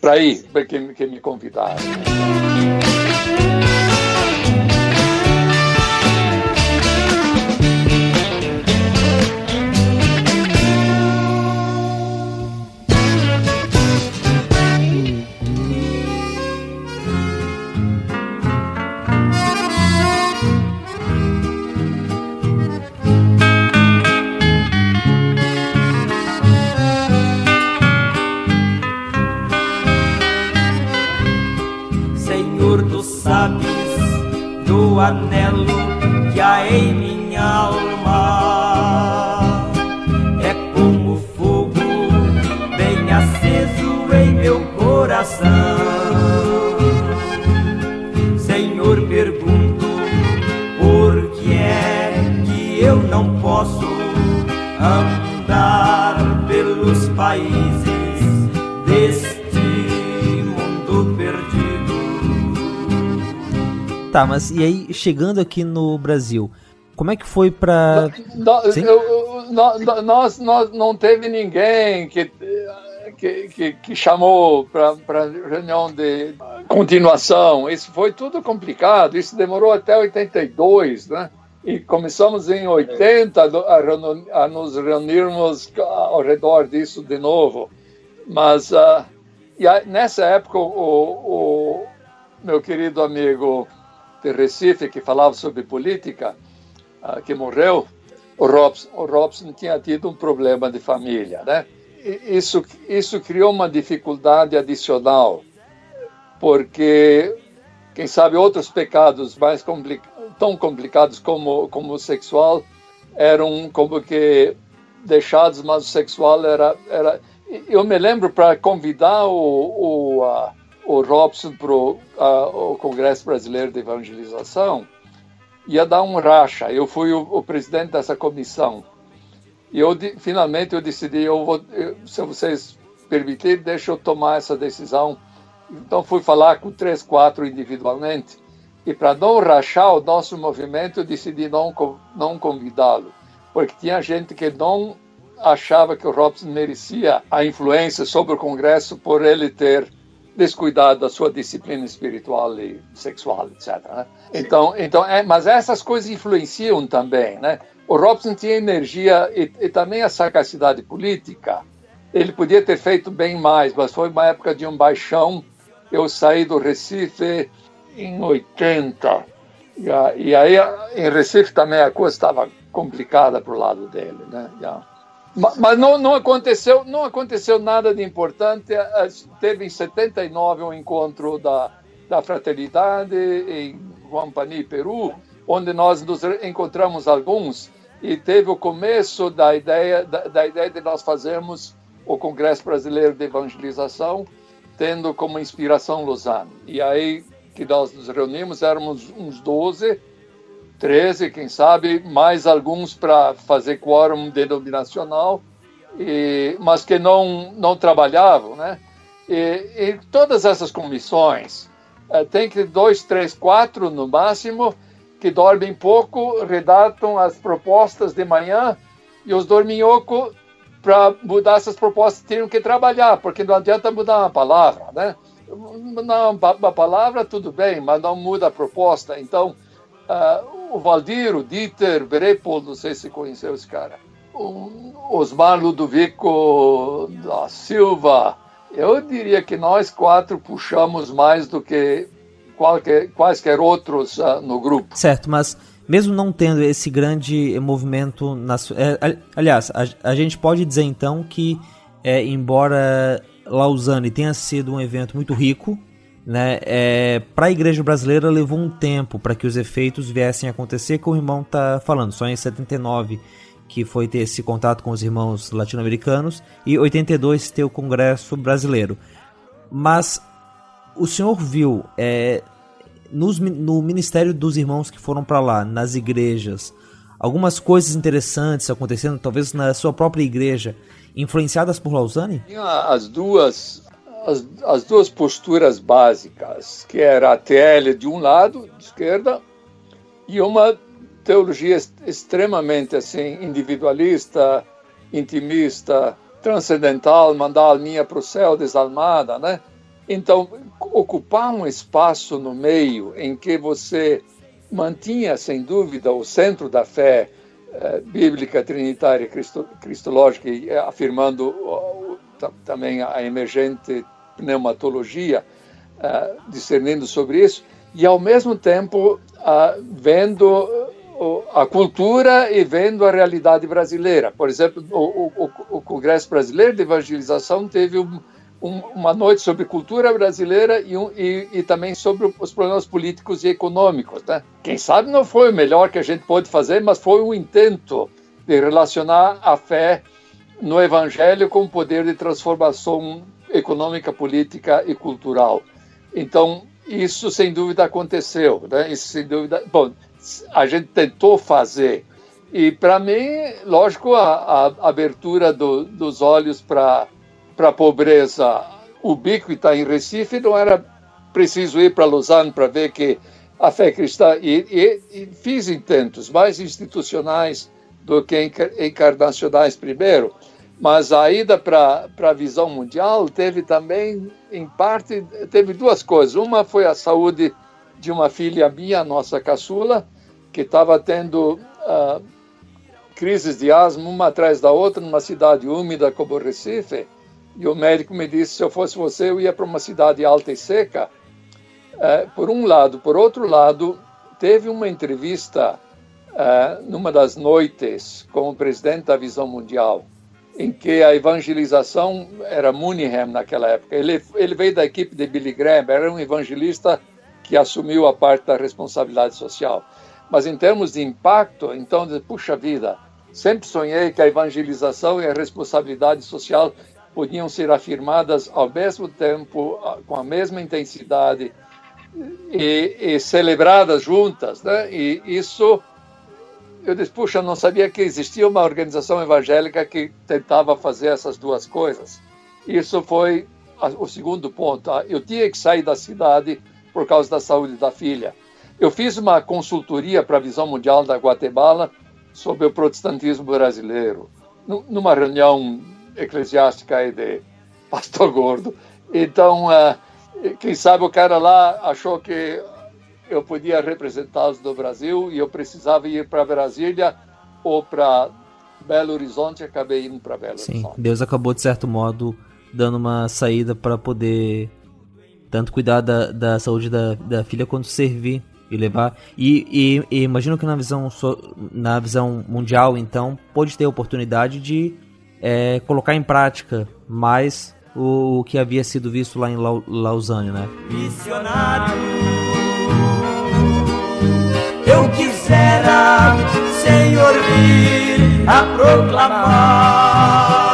Para ir, que, que me convidaram.
Tá, mas e aí, chegando aqui no Brasil, como é que foi pra.
Nó-
Sim.
eu- nó- nós, nós não teve ninguém que, que, que, que chamou para reunião de continuação. Isso foi tudo complicado. Isso demorou até 82, né? E começamos em 80 do- a, a nos reunirmos ao redor disso de novo. Mas ah, e aí, nessa época, o, o meu querido amigo de Recife, que falava sobre política, ah, que morreu, o Robson, o Robson tinha tido um problema de família, né? Isso, isso criou uma dificuldade adicional, porque, quem sabe, outros pecados mais tão complicados como, como o sexual eram como que deixados, mas o sexual era... era eu me lembro para convidar o, o, ah, o Robson para o Congresso Brasileiro de Evangelização, ia dar um racha. Eu fui o, o presidente dessa comissão. E eu finalmente eu decidi, eu vou, eu- se vocês permitirem, deixa eu tomar essa decisão. Então fui falar com três, quatro individualmente. E para não rachar o nosso movimento, eu decidi não não convidá-lo, porque tinha gente que não achava que o Robson merecia a influência sobre o Congresso por ele ter descuidado da sua disciplina espiritual e sexual, etc. né? Então, então é, mas essas coisas influenciam também, né? O Robson tinha energia e, e também a sagacidade política. Ele podia ter feito bem mais, mas foi uma época de um baixão. Eu saí do Recife em 80. E, e aí, em Recife também a coisa estava complicada para o lado dele, né? Já. Ma- Mas não, não aconteceu, não aconteceu nada de importante. Teve em 79 um encontro da, da Fraternidade em Guampani, Peru, onde nós nos encontramos alguns e teve o começo da ideia da, da ideia de nós fazermos o Congresso Brasileiro de Evangelização, tendo como inspiração Lausanne. E aí que nós nos reunimos, éramos uns 12, 13, quem sabe, mais alguns para fazer quórum denominacional, e, mas que não, não trabalhavam, né? E, e todas essas comissões, é, tem que dois, três, quatro no máximo, que dormem pouco, redatam as propostas de manhã, e os dorminhocos, para mudar essas propostas, tinham que trabalhar, porque não adianta mudar uma palavra, né? Mudar uma palavra, tudo bem, mas não muda a proposta. Então, uh, o Valdir, o Dieter, Brepol, não sei se conheceu esse cara, o Osmar Ludovico da Silva, eu diria que nós quatro puxamos mais do que qualquer, quaisquer outros uh, no grupo.
Certo, mas mesmo não tendo esse grande movimento, nas, é, aliás, a, a, gente pode dizer então que, é, embora Lausanne tenha sido um evento muito rico, né, é, para a igreja brasileira levou um tempo para que os efeitos viessem a acontecer, como o irmão está falando, só em 79 que foi ter esse contato com os irmãos latino-americanos, e 82 ter o Congresso Brasileiro. Mas o senhor viu é, nos, no ministério dos irmãos que foram para lá, nas igrejas, algumas coisas interessantes acontecendo, talvez na sua própria igreja, influenciadas por Lausanne?
As duas, as, as duas posturas básicas, que era a TL de um lado, de esquerda, e uma teologia extremamente assim individualista, intimista, transcendental, mandar a alminha para o céu desalmada, né? Então, ocupar um espaço no meio em que você mantinha, sem dúvida, o centro da fé eh, bíblica, trinitária, cristo, cristológica, e eh, afirmando também a emergente pneumatologia, uh, discernindo sobre isso, e ao mesmo tempo uh, vendo a cultura e vendo a realidade brasileira. Por exemplo, o, o, o Congresso Brasileiro de Evangelização teve um, um, uma noite sobre cultura brasileira e, um, e, e, também sobre os problemas políticos e econômicos. Né? Quem sabe não foi o melhor que a gente pôde fazer, mas foi um intento de relacionar a fé no Evangelho com poder de transformação econômica, política e cultural. Então, isso sem dúvida aconteceu. Né? Isso sem dúvida. Bom, a gente tentou fazer. E para mim, lógico, a, a abertura do, dos olhos para a pobreza ubíquita em Recife não era preciso ir para Lausanne para ver que a fé cristã. E, e, e fiz intentos mais institucionais do que encarnacionais primeiro. Mas a ida para a visão mundial teve também, em parte, teve duas coisas. Uma foi a saúde de uma filha minha, nossa caçula, que estava tendo uh, crises de asma uma atrás da outra numa cidade úmida como Recife. E o médico me disse: se eu fosse você, eu ia para uma cidade alta e seca. Uh, por um lado. Por outro lado, teve uma entrevista uh, numa das noites com o presidente da Visão Mundial, em que a evangelização era Munihem naquela época. Ele, ele veio da equipe de Billy Graham, era um evangelista que assumiu a parte da responsabilidade social. Mas em termos de impacto, então, puxa vida, sempre sonhei que a evangelização e a responsabilidade social podiam ser afirmadas ao mesmo tempo, com a mesma intensidade e, e celebradas juntas, né? E isso eu disse, puxa, não sabia que existia uma organização evangélica que tentava fazer essas duas coisas. Isso foi o segundo ponto. Eu tinha que sair da cidade por causa da saúde da filha. Eu fiz uma consultoria para a Visão Mundial da Guatemala sobre o protestantismo brasileiro, numa reunião eclesiástica de Pastor Gordo. Então, uh, quem sabe o cara lá achou que eu podia representá-los do Brasil e eu precisava ir para Brasília ou para Belo Horizonte, acabei indo para Belo
Sim,
Horizonte.
Deus acabou, de certo modo, dando uma saída para poder tanto cuidar da, da saúde da, da filha quanto servir e levar. E, e, e, imagino que na visão, na visão mundial, então, pode ter a oportunidade de é, colocar em prática mais o que havia sido visto lá em Lausanne, né?
Missionário, Senhor, vir a proclamar.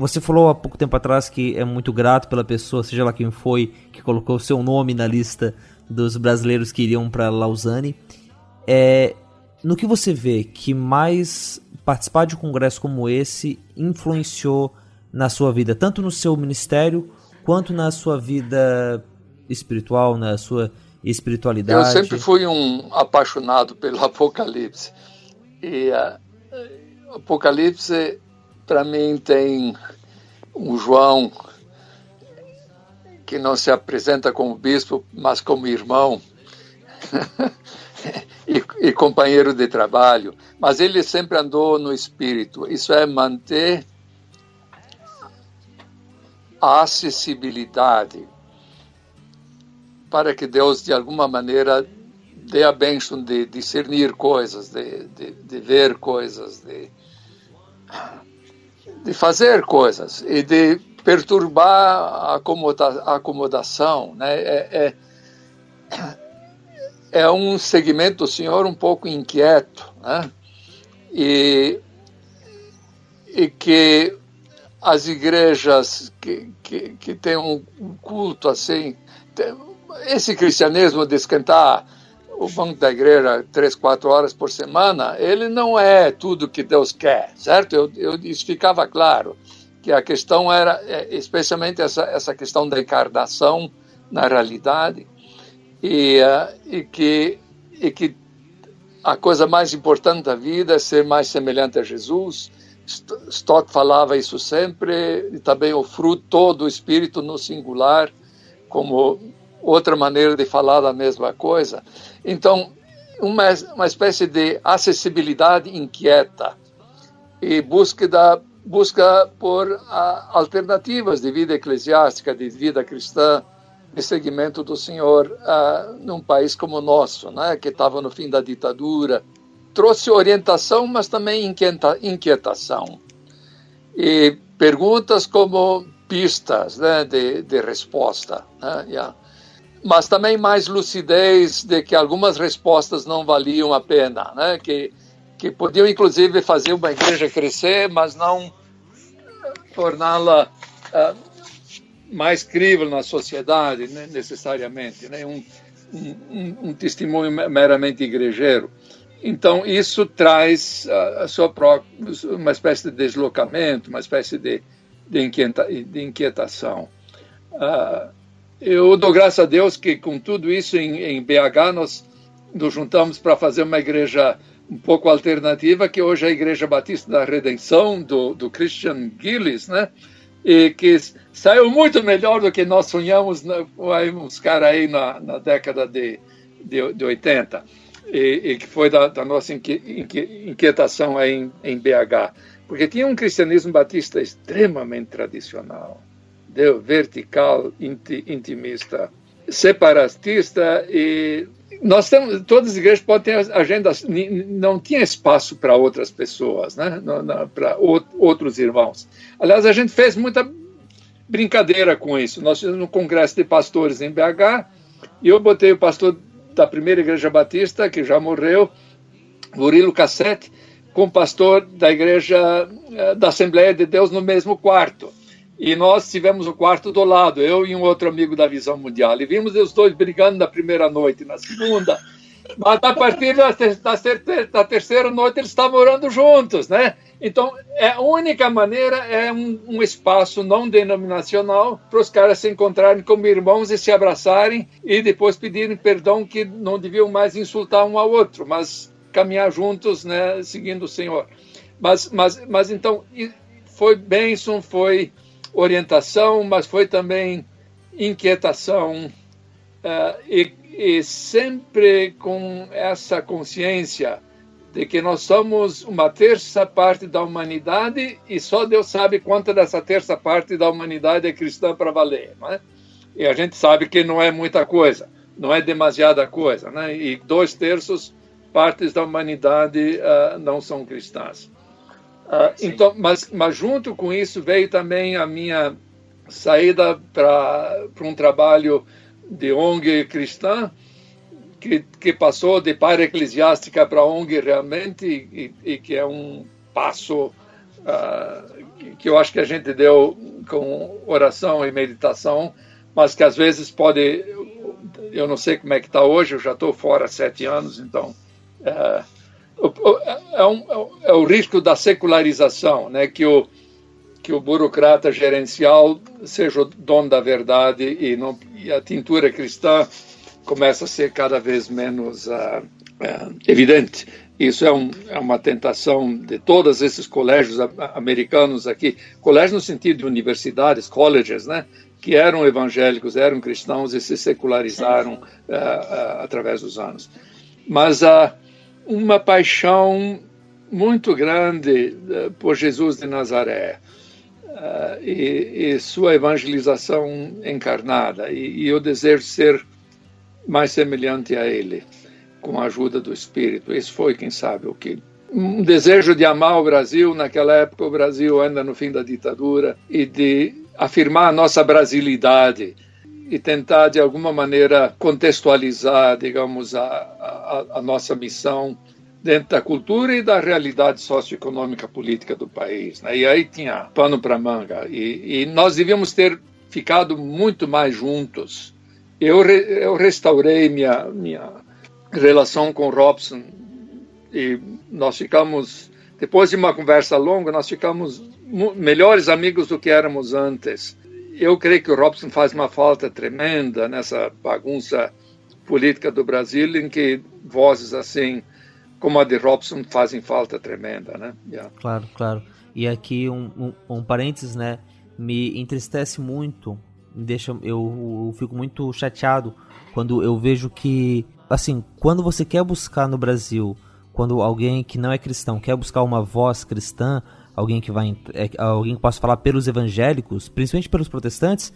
Você falou há pouco tempo atrás que é muito grato pela pessoa, seja lá quem foi, que colocou o seu nome na lista dos brasileiros que iriam para Lausanne. É, no que você vê que mais participar de um congresso como esse influenciou na sua vida, tanto no seu ministério quanto na sua vida espiritual, na sua espiritualidade?
Eu sempre fui um apaixonado pelo Apocalipse. E uh, Apocalipse para mim tem um João que não se apresenta como bispo, mas como irmão e, e, companheiro de trabalho, mas ele sempre andou no espírito. Isso é manter a acessibilidade para que Deus, de alguma maneira, dê a bênção de discernir coisas, de, de, de ver coisas, de de fazer coisas e de perturbar a, acomoda, a acomodação. Né? É, é, é, um segmento do senhor um pouco inquieto né? e, e que as igrejas que, que, que têm um culto assim, esse cristianismo de esquentar o banco da igreja três, quatro horas por semana, ele não é tudo que Deus quer, certo? Eu, eu, isso ficava claro, que a questão era, é, especialmente essa, essa questão da encarnação na realidade, e, uh, e, que, e que a coisa mais importante da vida é ser mais semelhante a Jesus. Stott falava isso sempre, e também o fruto do Espírito no singular, como outra maneira de falar da mesma coisa. Então, uma, uma espécie de acessibilidade inquieta e busca, busca por a, alternativas de vida eclesiástica, de vida cristã, de segmento do Senhor uh, num país como o nosso, né, que estava no fim da ditadura. Trouxe orientação, mas também inquieta, inquietação. E perguntas como pistas né, de, de resposta. Né, yeah mas também mais lucidez de que algumas respostas não valiam a pena, né? que, que podiam inclusive fazer uma igreja crescer, mas não torná-la uh, mais crível na sociedade, né? necessariamente, né? um, um, um, testemunho meramente igrejeiro. Então, isso traz a, a sua própria, uma espécie de deslocamento, uma espécie de, de, inquieta, de inquietação. Uh, eu dou graças a Deus que com tudo isso em, em BH nós nos juntamos para fazer uma igreja um pouco alternativa, que hoje é a Igreja Batista da Redenção, do, do Christian Gillis, né? E que saiu muito melhor do que nós sonhamos, né? uns caras aí na, na década de, de, de 80, e, e, que foi da, da nossa inquietação aí em, em BH. Porque tinha um cristianismo batista extremamente tradicional deu vertical, intimista, separatista e nós temos todas as igrejas podem ter agendas não tinha espaço para outras pessoas né? Para outros irmãos. Aliás a gente fez muita brincadeira com isso. Nós fizemos um congresso de pastores em BH e eu botei o pastor da primeira igreja batista que já morreu Murilo Cassete com o pastor da igreja eh, da Assembleia de Deus no mesmo quarto e nós tivemos o quarto do lado, eu e um outro amigo da Visão Mundial. E vimos os dois brigando na primeira noite, na segunda. Mas a partir da, da, da terceira noite eles estavam orando juntos, né? Então, é, a única maneira é um, um espaço não denominacional para os caras se encontrarem como irmãos e se abraçarem e depois pedirem perdão que não deviam mais insultar um ao outro, mas caminhar juntos, né, seguindo o Senhor. Mas, mas, mas então, foi bênção, foi orientação, mas foi também inquietação uh, e, e sempre com essa consciência de que nós somos uma terça parte da humanidade e só Deus sabe quanta dessa terça parte da humanidade é cristã para valer, não é? E a gente sabe que não é muita coisa, não é demasiada coisa, né? E dois terços partes da humanidade uh, não são cristãs. Uh, então, mas, mas junto com isso veio também a minha saída para um trabalho de ONG cristã, que, que passou de para eclesiástica para ONG realmente, e, e, que é um passo uh, que eu acho que a gente deu com oração e meditação, mas que às vezes pode. Eu não sei como é que está hoje, eu já estou fora há sete anos, então. Uh, é, um, é o risco da secularização, né? que, o, que o burocrata gerencial seja o dono da verdade e, não, e a tintura cristã começa a ser cada vez menos uh, uh, evidente. Isso é, um, é, uma tentação de todos esses colégios americanos aqui, colégios no sentido de universidades, colleges, né? que eram evangélicos, eram cristãos e se secularizaram uh, através dos anos. Mas uma paixão muito grande por Jesus de Nazaré. Uh, e, e, sua evangelização encarnada e, e, desejo de ser mais semelhante a Ele, com a ajuda do Espírito. Isso foi, quem sabe, o que. Um desejo de amar o Brasil, naquela época o Brasil ainda no fim da ditadura, e de afirmar a nossa brasilidade e tentar, de alguma maneira, contextualizar, digamos, a, a, a nossa missão dentro da cultura e da realidade socioeconômica política do país. Né? E aí tinha pano para manga. E, e, nós devíamos ter ficado muito mais juntos eu, re, eu restaurei minha, minha relação com Robson e nós ficamos, depois de uma conversa longa, nós ficamos melhores amigos do que éramos antes. Eu creio que o Robson faz uma falta tremenda nessa bagunça política do Brasil, em que vozes assim como a de Robson fazem falta tremenda, né?
Yeah. Claro, claro. E aqui um, um, um parênteses, né? Me entristece muito deixa eu, eu fico muito chateado quando eu vejo que assim, quando você quer buscar no Brasil, quando alguém que não é cristão quer buscar uma voz cristã, alguém que vai é, alguém que possa falar pelos evangélicos, principalmente pelos protestantes,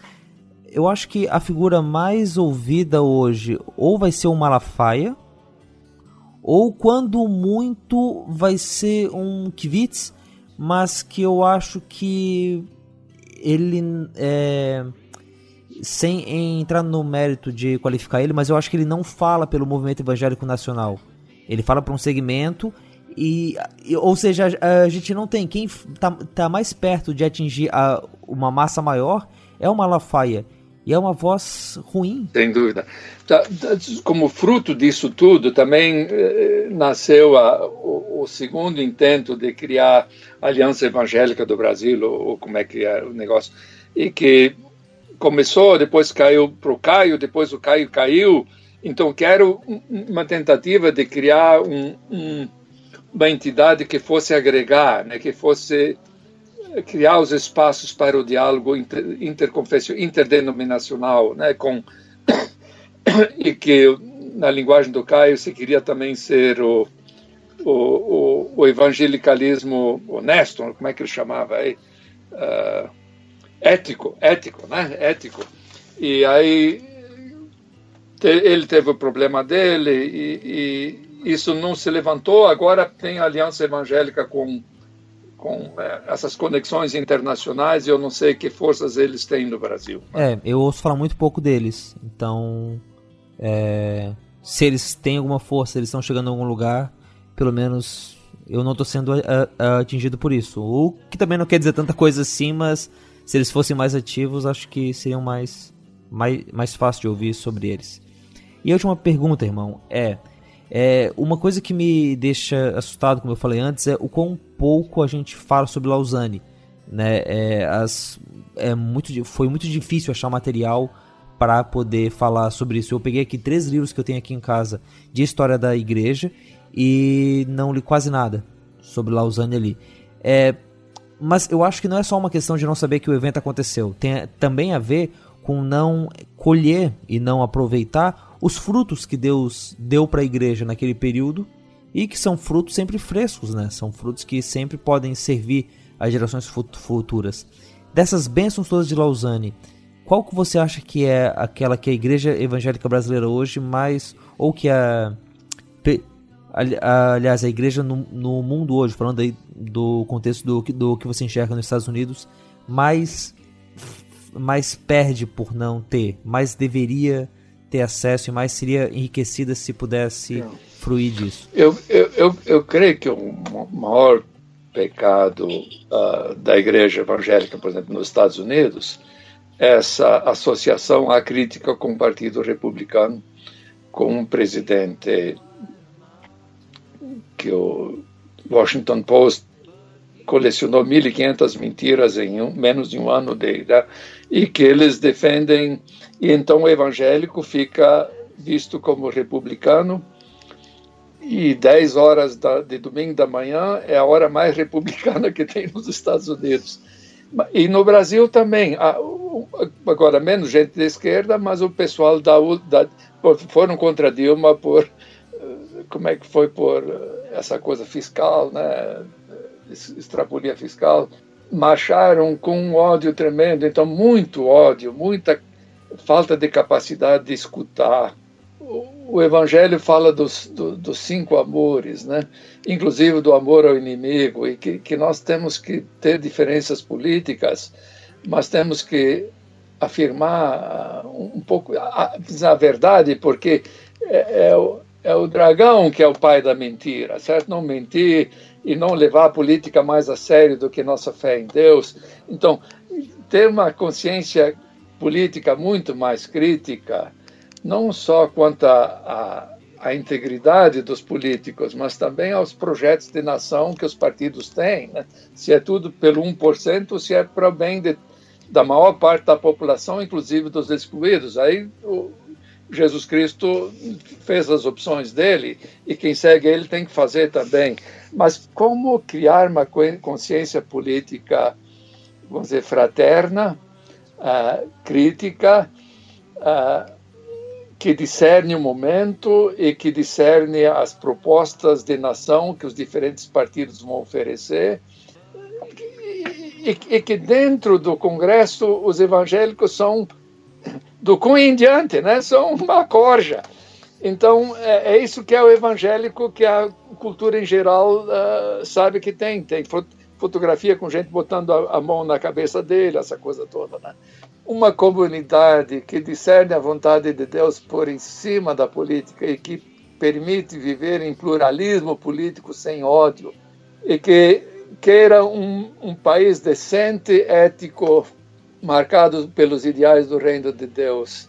eu acho que a figura mais ouvida hoje ou vai ser o Malafaia, ou quando muito vai ser um Kivitz, mas que eu acho que ele é sem entrar no mérito de qualificar ele, mas eu acho que ele não fala pelo movimento evangélico nacional. Ele fala para um segmento e, ou seja, a, a, gente não tem quem tá, tá mais perto de atingir a, uma massa maior é o Malafaia. E é uma voz ruim.
Sem dúvida. Tá, tá, como fruto disso tudo, também eh, nasceu a, o, o, segundo intento de criar a Aliança Evangélica do Brasil, ou, ou como é que é o negócio, e que começou, depois caiu para o Caio, depois o Caio caiu. Então, quero uma tentativa de criar um, um, uma entidade que fosse agregar, né, que fosse criar os espaços para o diálogo inter, interdenominacional, né, com e que na linguagem do Caio se queria também ser o, o, o, o evangelicalismo honesto, como é que ele chamava aí? Uh, ético, ético, né? Ético. E aí te, ele teve o problema dele e, e, isso não se levantou. Agora tem a aliança evangélica com com é, essas conexões internacionais e eu não sei que forças eles têm no Brasil.
É, eu ouço falar muito pouco deles. Então, é, se eles têm alguma força, eles estão chegando em algum lugar, pelo menos eu não estou sendo a, a, atingido por isso. O que também não quer dizer tanta coisa assim, mas se eles fossem mais ativos, acho que seriam mais, mais, mais fácil de ouvir sobre eles. E a última pergunta, irmão, é, é uma coisa que me deixa assustado, como eu falei antes, é o quão pouco a gente fala sobre Lausanne. Né? É, as, é muito, foi muito difícil achar material para poder falar sobre isso. Eu peguei aqui três livros que eu tenho aqui em casa de história da igreja e não li quase nada sobre Lausanne ali. É, mas eu acho que não é só uma questão de não saber que o evento aconteceu. Tem também a ver com não colher e não aproveitar os frutos que Deus deu para a igreja naquele período e que são frutos sempre frescos, né? São frutos que sempre podem servir às gerações futuras. Dessas bênçãos todas de Lausanne, qual que você acha que é aquela que a igreja evangélica brasileira hoje mais ou que a aliás a igreja no, no mundo hoje, falando aí do contexto do, do que você enxerga nos Estados Unidos, mais mais perde por não ter, mais deveria ter acesso e mais seria enriquecida se pudesse não. fruir disso?
Eu, eu, eu, eu, creio que o maior pecado uh, da igreja evangélica, por exemplo, nos Estados Unidos, é essa associação à crítica com o Partido Republicano, com um presidente que o Washington Post colecionou 1.500 mentiras em um, menos de um ano de, né? e que eles defendem e então o evangélico fica visto como republicano e 10 horas da, de domingo da manhã é a hora mais republicana que tem nos Estados Unidos. E no Brasil também, agora menos gente da esquerda, mas o pessoal da, da foram contra Dilma por como é que foi por essa coisa fiscal, né? Extrapolia fiscal, marcharam com um ódio tremendo, então muito ódio, muita falta de capacidade de escutar. O, Evangelho fala dos, do, dos cinco amores, né? inclusive do amor ao inimigo, e que, que nós temos que ter diferenças políticas, mas temos que afirmar um pouco a, a verdade, porque é, é, o, é o dragão que é o pai da mentira, certo? Não mentir, e não levar a política mais a sério do que nossa fé em Deus. Então, ter uma consciência política muito mais crítica, não só quanto à integridade dos políticos, mas também aos projetos de nação que os partidos têm. Né? Se é tudo pelo 1%, se é para o bem de, da maior parte da população, inclusive dos excluídos. Aí o, Jesus Cristo fez as opções dele e quem segue ele tem que fazer também. Mas como criar uma consciência política, vamos dizer, fraterna, uh, crítica, uh, que discerne o momento e que discerne as propostas de nação que os diferentes partidos vão oferecer, e, e que dentro do Congresso os evangélicos são do cunho em diante, né? São uma corja. Então, é, é, isso que é o evangélico, que a cultura em geral uh, sabe que tem. Tem fotografia com gente botando a, a, mão na cabeça dele, essa coisa toda. Né? Uma comunidade que discerne a vontade de Deus por em cima da política e que permite viver em pluralismo político sem ódio e que queira um, um país decente, ético, marcado pelos ideais do reino de Deus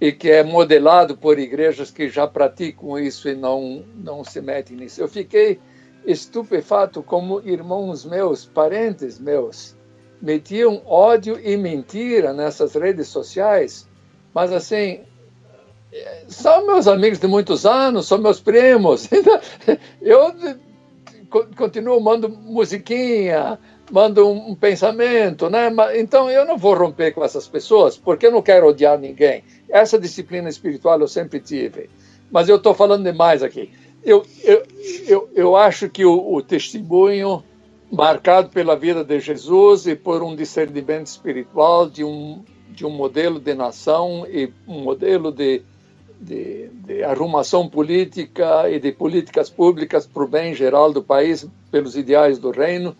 e que é modelado por igrejas que já praticam isso e não, não se metem nisso. Eu fiquei estupefato como irmãos meus, parentes meus, metiam ódio e mentira nessas redes sociais, mas assim, são meus amigos de muitos anos, são meus primos. Eu continuo mando musiquinha, mando um, pensamento, né? Então eu não vou romper com essas pessoas, porque eu não quero odiar ninguém. Essa disciplina espiritual eu sempre tive. Mas eu estou falando demais aqui. Eu, eu, eu, eu acho que o, o testemunho marcado pela vida de Jesus e por um discernimento espiritual de um, de um modelo de nação e um modelo de, de, de arrumação política e de políticas públicas para o bem geral do país, pelos ideais do reino.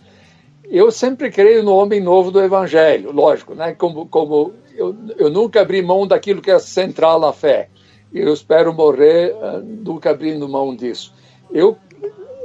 Eu sempre creio no homem novo do Evangelho, lógico, né? como, como eu, eu nunca abri mão daquilo que é central na fé. E eu espero morrer uh, nunca abrindo mão disso. Eu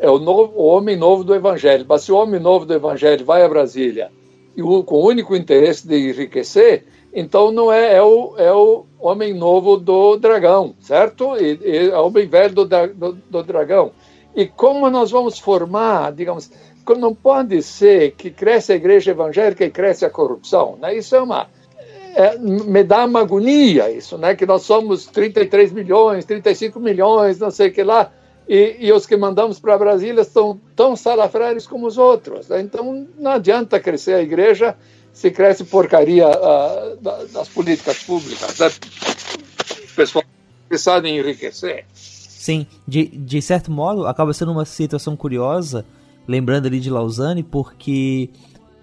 é o, novo, o homem novo do Evangelho. Mas se o homem novo do Evangelho vai a Brasília e o, com o único interesse de enriquecer, então não é, é, o, é o homem novo do dragão, certo? E, e é o homem velho do, do, do dragão. E como nós vamos formar, digamos, não pode ser que cresce a igreja evangélica e cresce a corrupção. Né? Isso é uma, é, me dá uma agonia isso, né? Que nós somos 33 milhões, 35 milhões, não sei o que lá, e, e os que mandamos para Brasília são tão salafrários como os outros. Né? Então não adianta crescer a igreja se cresce porcaria uh, das políticas públicas. Né? O pessoal interessado em enriquecer.
Sim, de, de certo modo, acaba sendo uma situação curiosa, lembrando ali de Lausanne, porque,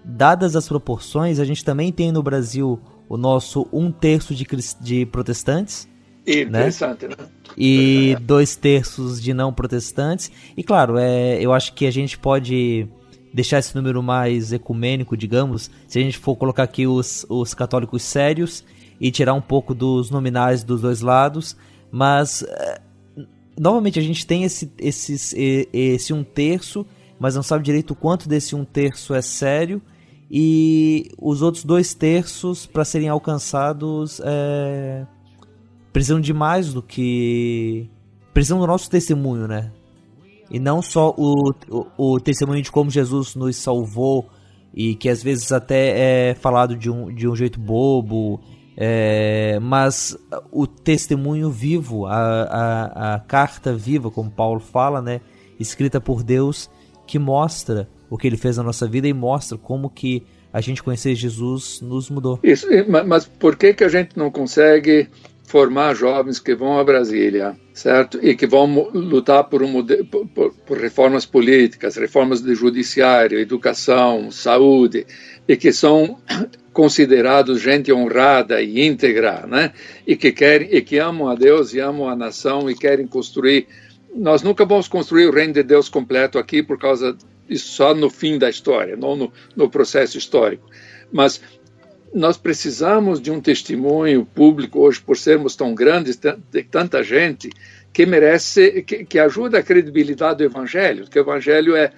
dadas as proporções, a gente também tem no Brasil o nosso um terço de, de protestantes.
Né? Interessante, né?
E dois terços de não protestantes. E claro, é, eu acho que a gente pode deixar esse número mais ecumênico, digamos, se a gente for colocar aqui os, os católicos sérios e tirar um pouco dos nominais dos dois lados, mas é, novamente a gente tem esse, esse, esse um terço, mas não sabe direito o quanto desse um terço é sério e os outros dois terços para serem alcançados é, precisam de mais do que precisam do nosso testemunho, né? E não só o, o, o, testemunho de como Jesus nos salvou e que às vezes até é falado de um, de um jeito bobo, é, mas o testemunho vivo, a, a, a carta viva, como Paulo fala, né, escrita por Deus, que mostra o que ele fez na nossa vida e mostra como que a gente conhecer Jesus nos mudou.
Isso, mas por que, que a gente não consegue formar jovens que vão a Brasília, certo? E que vão lutar por, um, por, por reformas políticas, reformas de judiciário, educação, saúde, e que são considerados gente honrada e íntegra, né? E que querem e que amam a Deus e amam a nação e querem construir. Nós nunca vamos construir o reino de Deus completo aqui por causa disso só no fim da história, não no, no processo histórico. Mas nós precisamos de um testemunho público hoje, por sermos tão grandes, de tanta gente, que merece, que, que ajuda a credibilidade do Evangelho, que o Evangelho é,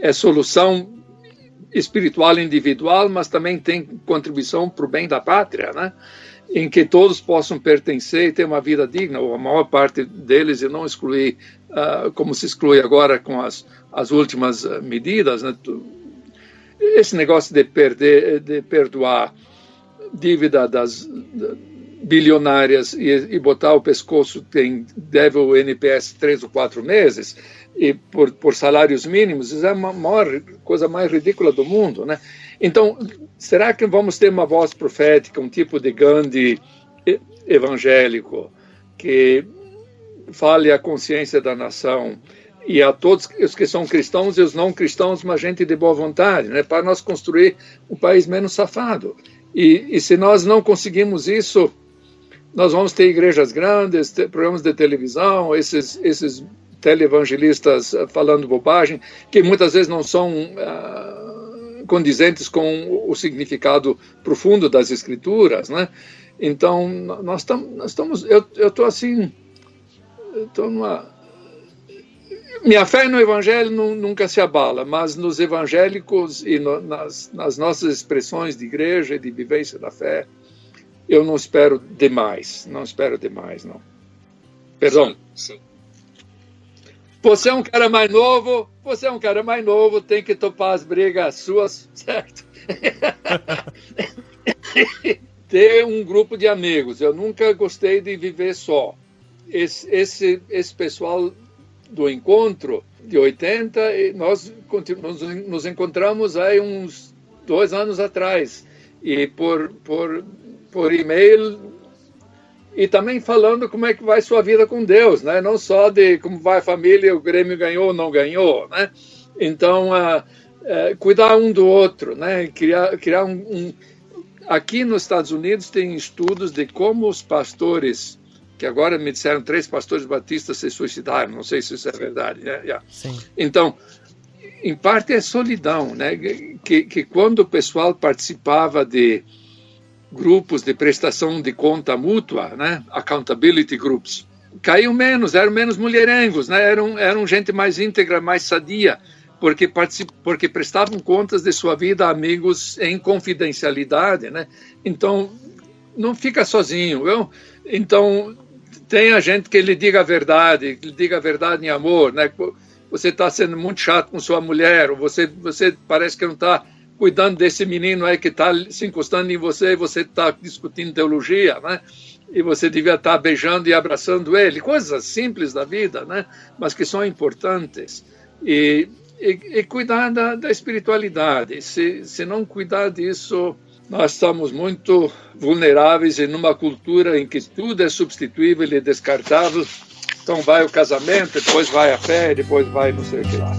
é solução espiritual individual, mas também tem contribuição para o bem da pátria, né? Em que todos possam pertencer e ter uma vida digna, ou a maior parte deles, e não excluir, uh, como se exclui agora com as, as últimas uh, medidas. Né? Esse negócio de, perder, de perdoar dívida das bilionárias e, e, botar o pescoço quem deve o NPS três ou quatro meses e por, por salários mínimos, isso é a maior coisa mais ridícula do mundo, né? Então, será que vamos ter uma voz profética, um tipo de Gandhi evangélico que fale a consciência da nação e a todos os que são cristãos e os não cristãos, uma gente de boa vontade, né? Para nós construir um país menos safado. E, e se nós não conseguimos isso, nós vamos ter igrejas grandes, ter programas de televisão, esses, esses televangelistas falando bobagem, que muitas vezes não são uh, condizentes com o significado profundo das escrituras, né? Então, nós, nós estamos, eu estou assim, estou numa minha fé no Evangelho nunca se abala, mas nos evangélicos e no, nas, nas, nossas expressões de igreja e de vivência da fé, eu não espero demais. Não espero demais, não. Perdão. Sim, sim. Você é um cara mais novo, você é um cara mais novo, tem que topar as brigas suas, certo? Ter um grupo de amigos. Eu nunca gostei de viver só. Esse, esse, esse pessoal do encontro de 80, nós nos encontramos aí uns dois anos atrás. E por, por, por e-mail e também falando como é que vai sua vida com Deus, né? Não só de como vai a família, o Grêmio ganhou ou não ganhou, né? Então, uh, uh, cuidar um do outro, né? Criar, criar um, um... Aqui nos Estados Unidos tem estudos de como os pastores que agora me disseram três pastores batistas se suicidaram, não sei se isso é verdade. Né? Yeah. Então, em parte é solidão, né? Que, que quando o pessoal participava de grupos de prestação de conta mútua, né? Accountability groups, caiu menos, eram menos mulherengos, né? Eram, eram gente mais íntegra, mais sadia, porque, porque prestavam contas de sua vida a amigos em confidencialidade, né? Então, não fica sozinho. Eu, então, tenha gente que lhe diga a verdade, que lhe diga a verdade em amor, né? Você está sendo muito chato com sua mulher, ou você, você parece que não está cuidando desse menino aí que está se encostando em você e você está discutindo teologia, né? E você devia estar tá beijando e abraçando ele, coisas simples da vida, né? Mas que são importantes. E, e, e cuidar da, da espiritualidade. Se, se não cuidar disso, nós estamos muito vulneráveis em uma cultura em que tudo é substituível e descartável. Então vai o casamento, depois vai a fé, depois vai não sei o que lá.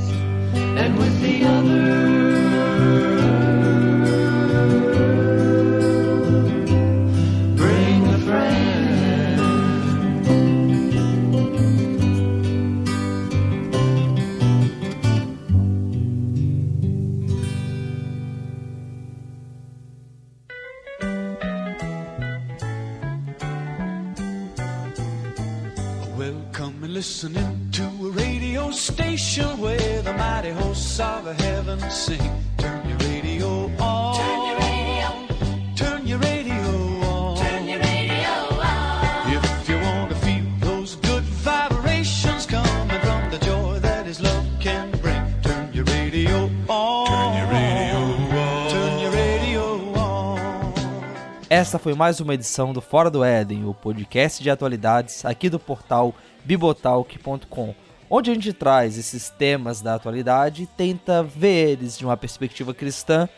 Foi mais uma edição do Fora do Éden, o podcast de atualidades aqui do portal bibotalk.com, onde a gente traz esses temas da atualidade e tenta ver eles de uma perspectiva cristã,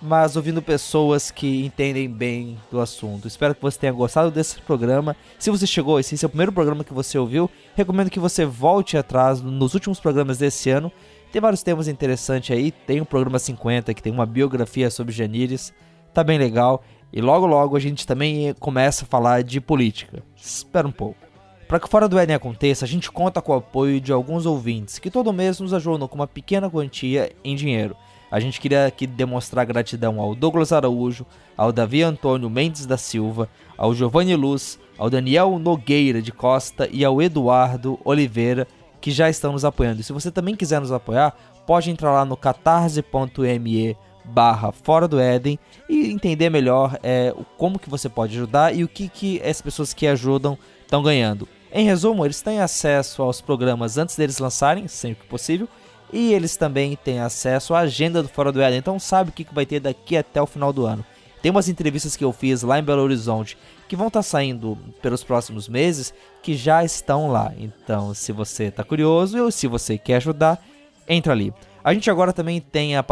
mas ouvindo pessoas que entendem bem do assunto. Espero que você tenha gostado desse programa. Se você chegou, esse é o primeiro programa que você ouviu, recomendo que você volte atrás nos últimos programas desse ano. Tem vários temas interessantes aí. Tem o programa 50, que tem uma biografia sobre Janires. Tá bem legal. E logo logo a gente também começa a falar de política. Espera um pouco. Para que Fora do Éden aconteça, a gente conta com o apoio de alguns ouvintes que todo mês nos ajudam com uma pequena quantia em dinheiro. A gente queria aqui demonstrar gratidão ao Douglas Araújo, ao Davi Antônio Mendes da Silva, ao Giovanni Luz, ao Daniel Nogueira de Costa e ao Eduardo Oliveira, que já estão nos apoiando. E se você também quiser nos apoiar, pode entrar lá no catarse.me barra Fora do Éden e entender melhor é, como que você pode ajudar e o que, que as pessoas que ajudam estão ganhando. Em resumo, eles têm acesso aos programas antes deles lançarem, sempre que possível, e eles também têm acesso à agenda do Fora do Éden, então sabe o que vai ter daqui até o final do ano. Tem umas entrevistas que eu fiz lá em Belo Horizonte que vão estar tá saindo pelos próximos meses que já estão lá. Então, se você está curioso ou se você quer ajudar, entra ali. A gente agora também tem a,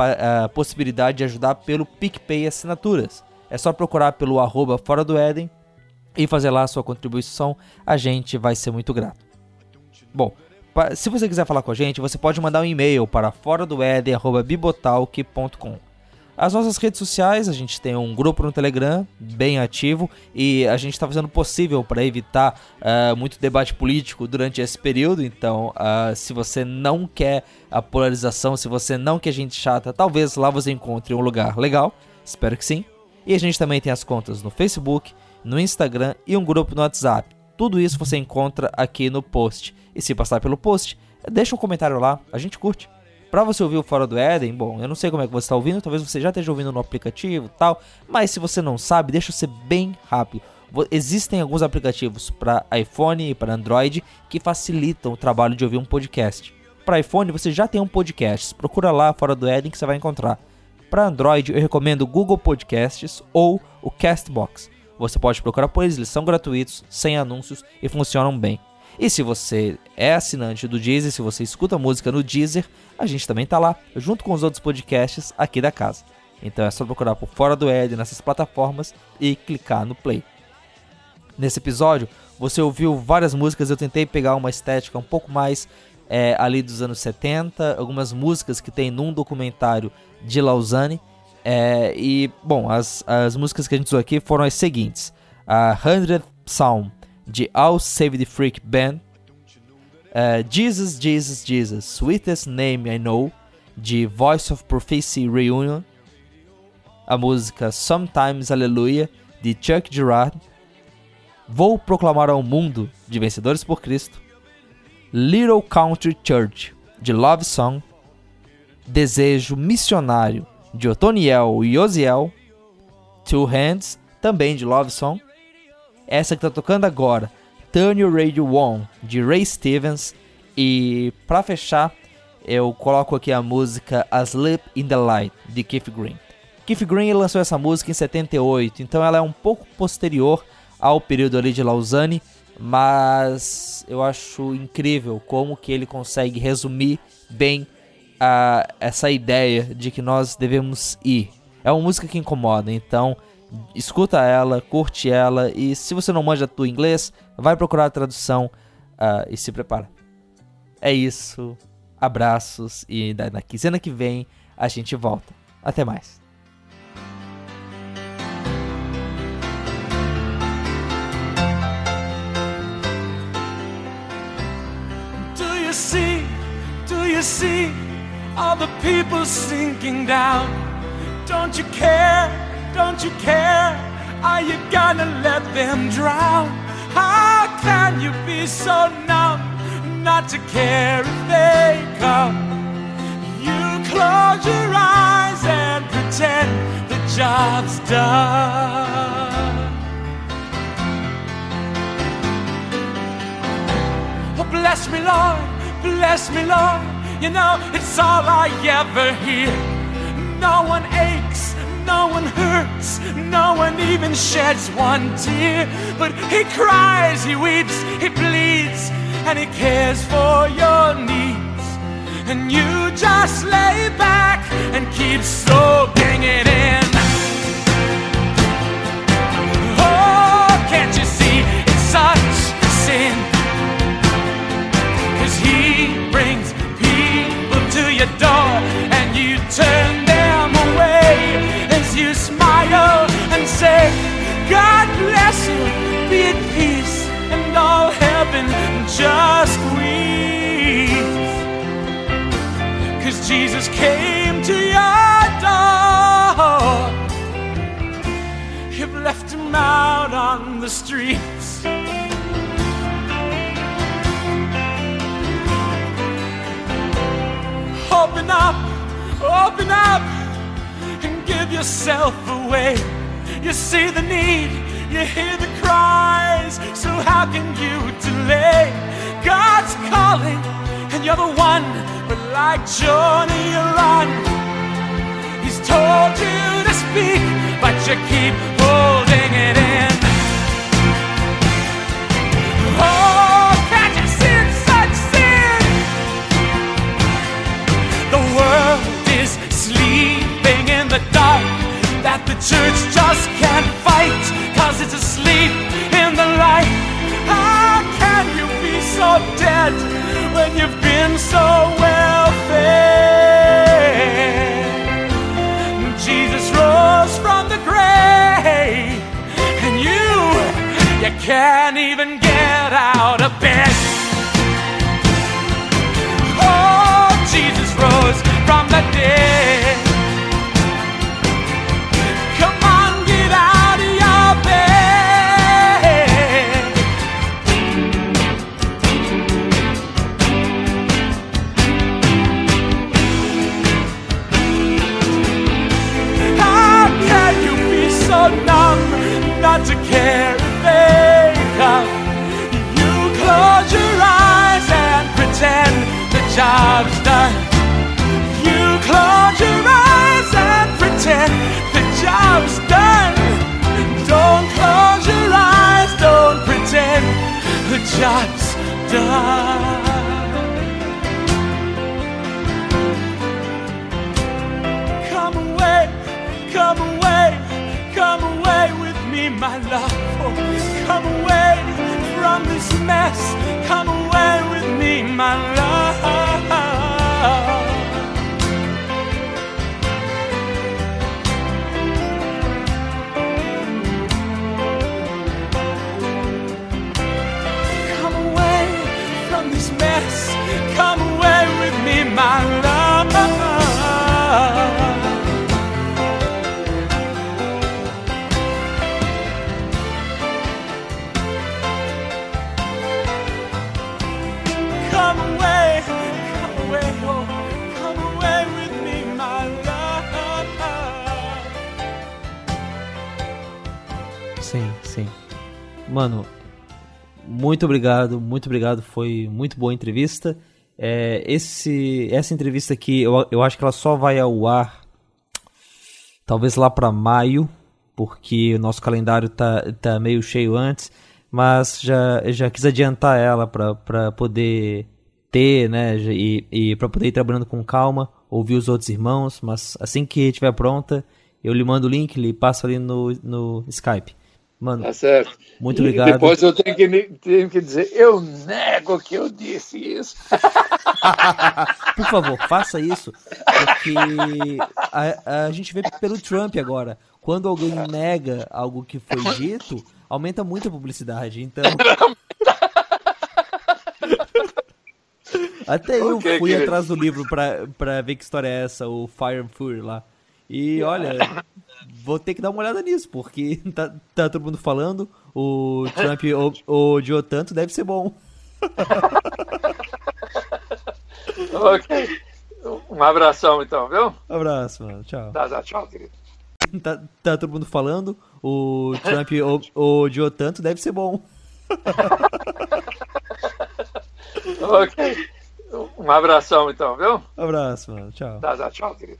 a possibilidade de ajudar pelo PicPay Assinaturas. É só procurar pelo arroba Fora do Éden e fazer lá a sua contribuição, a gente vai ser muito grato. Bom, se você quiser falar com a gente, você pode mandar um e-mail para fora do bibotalk.com. As nossas redes sociais, a gente tem um grupo no Telegram bem ativo e a gente está fazendo o possível para evitar uh, muito debate político durante esse período. Então, uh, se você não quer a polarização, se você não quer gente chata, talvez lá você encontre um lugar legal. Espero que sim. E a gente também tem as contas no Facebook, no Instagram e um grupo no WhatsApp. Tudo isso você encontra aqui no post. E se passar pelo post, deixa um comentário lá, a gente curte. Para você ouvir o Fora do Éden, bom, eu não sei como é que você está ouvindo, talvez você já esteja ouvindo no aplicativo tal, mas se você não sabe, deixa eu ser bem rápido. Existem alguns aplicativos para iPhone e para Android que facilitam o trabalho de ouvir um podcast. Para iPhone você já tem um podcast, procura lá Fora do Éden que você vai encontrar. Para Android eu recomendo o Google Podcasts ou o Castbox. Você pode procurar por eles, eles são gratuitos, sem anúncios e funcionam bem. E se você é assinante do Deezer, se você escuta música no Deezer, a gente também tá lá, junto com os outros podcasts aqui da casa. Então é só procurar por Fora do Ed nessas plataformas e clicar no play. Nesse episódio, você ouviu várias músicas, eu tentei pegar uma estética um pouco mais é, ali dos anos 70, algumas músicas que tem num documentário de Lausanne é, e, bom, as, as músicas que a gente usou aqui foram as seguintes: a 100th Psalm de All Save the Freak Band, uh, Jesus, Jesus, Jesus, Sweetest Name I Know de Voice of Prophecy Reunion, a música Sometimes Hallelujah de Chuck Girard, Vou Proclamar ao Mundo de Vencedores por Cristo, Little Country Church de Love Song, Desejo Missionário de Otoniel e Osiel, Two Hands, também de Love Song, essa que tá tocando agora, Turn Your Radio On, de Ray Stevens, e para fechar, eu coloco aqui a música Asleep in the Light, de Keith Green. Keith Green lançou essa música em 78, então ela é um pouco posterior ao período ali de Lausanne, mas eu acho incrível como que ele consegue resumir bem a essa ideia de que nós devemos ir. é uma música que incomoda, então escuta ela, curte ela e se você não manja do inglês, vai procurar a tradução uh, e se prepara. É isso, abraços e na quinzena que vem a gente volta. Até mais.
You see all the people sinking down? Don't you care? Don't you care? Are you gonna let them drown? How can you be so numb not to care if they come? You close your eyes and pretend the job's done. Oh, bless me, Lord, bless me, Lord. You know, it's all I ever hear. No one aches, no one hurts, no one even sheds one tear. But He cries, He weeps, He bleeds, and He cares for your needs. And you just lay back and keep soaking it in. Oh, can't you see it's such a he brings people to your door and you turn them God bless you, be at peace, and all heaven just weeps. Cause Jesus came to your door. You've left him out on the streets. Open up, open up, and give yourself away. You see the need, you hear the cries, so how can you delay? God's calling, and you're the one, but like Johnny, you run. He's told you to speak, but you keep holding it in. That the church just can't fight cause it's asleep in the light. How can you be so dead when you've been so well fed? Jesus rose from the grave and you, you can't even get out of bed. Job's done. Come away, come away, come away with me, my love. Oh, come away from this mess. Come away with me, my love.
Mano, muito obrigado, muito obrigado. Foi muito boa a entrevista. É, esse, essa entrevista aqui, eu, eu acho que ela só vai ao ar talvez lá para maio, porque o nosso calendário tá, tá meio cheio antes, mas já, já quis adiantar ela para poder ter, né, e, e para poder ir trabalhando com calma, ouvir os outros irmãos, mas assim que estiver pronta, Eu lhe mando o link, lhe passo ali no, no Skype. Mano,
Tá certo.
muito
E
obrigado.
Depois eu tenho que, tenho que dizer, eu nego que eu disse isso.
Por favor, faça isso, porque a, a gente vê pelo Trump agora. Quando alguém nega algo que foi dito, aumenta muito a publicidade. Então. Até eu fui atrás do livro pra, pra ver que história é essa, o Fire and Fury lá. E olha, vou ter que dar uma olhada nisso, porque tá, tá todo mundo falando, o Trump o- odiou tanto, deve ser bom.
Ok. Um abração então, viu?
Abraço, mano. Tchau.
Tá, tá, tchau, querido.
Tá, tá todo mundo falando, o Trump o- odiou tanto, deve ser bom.
Ok. Um abração então, viu?
Abraço, mano. Tchau.
Tá, tá, tchau, querido.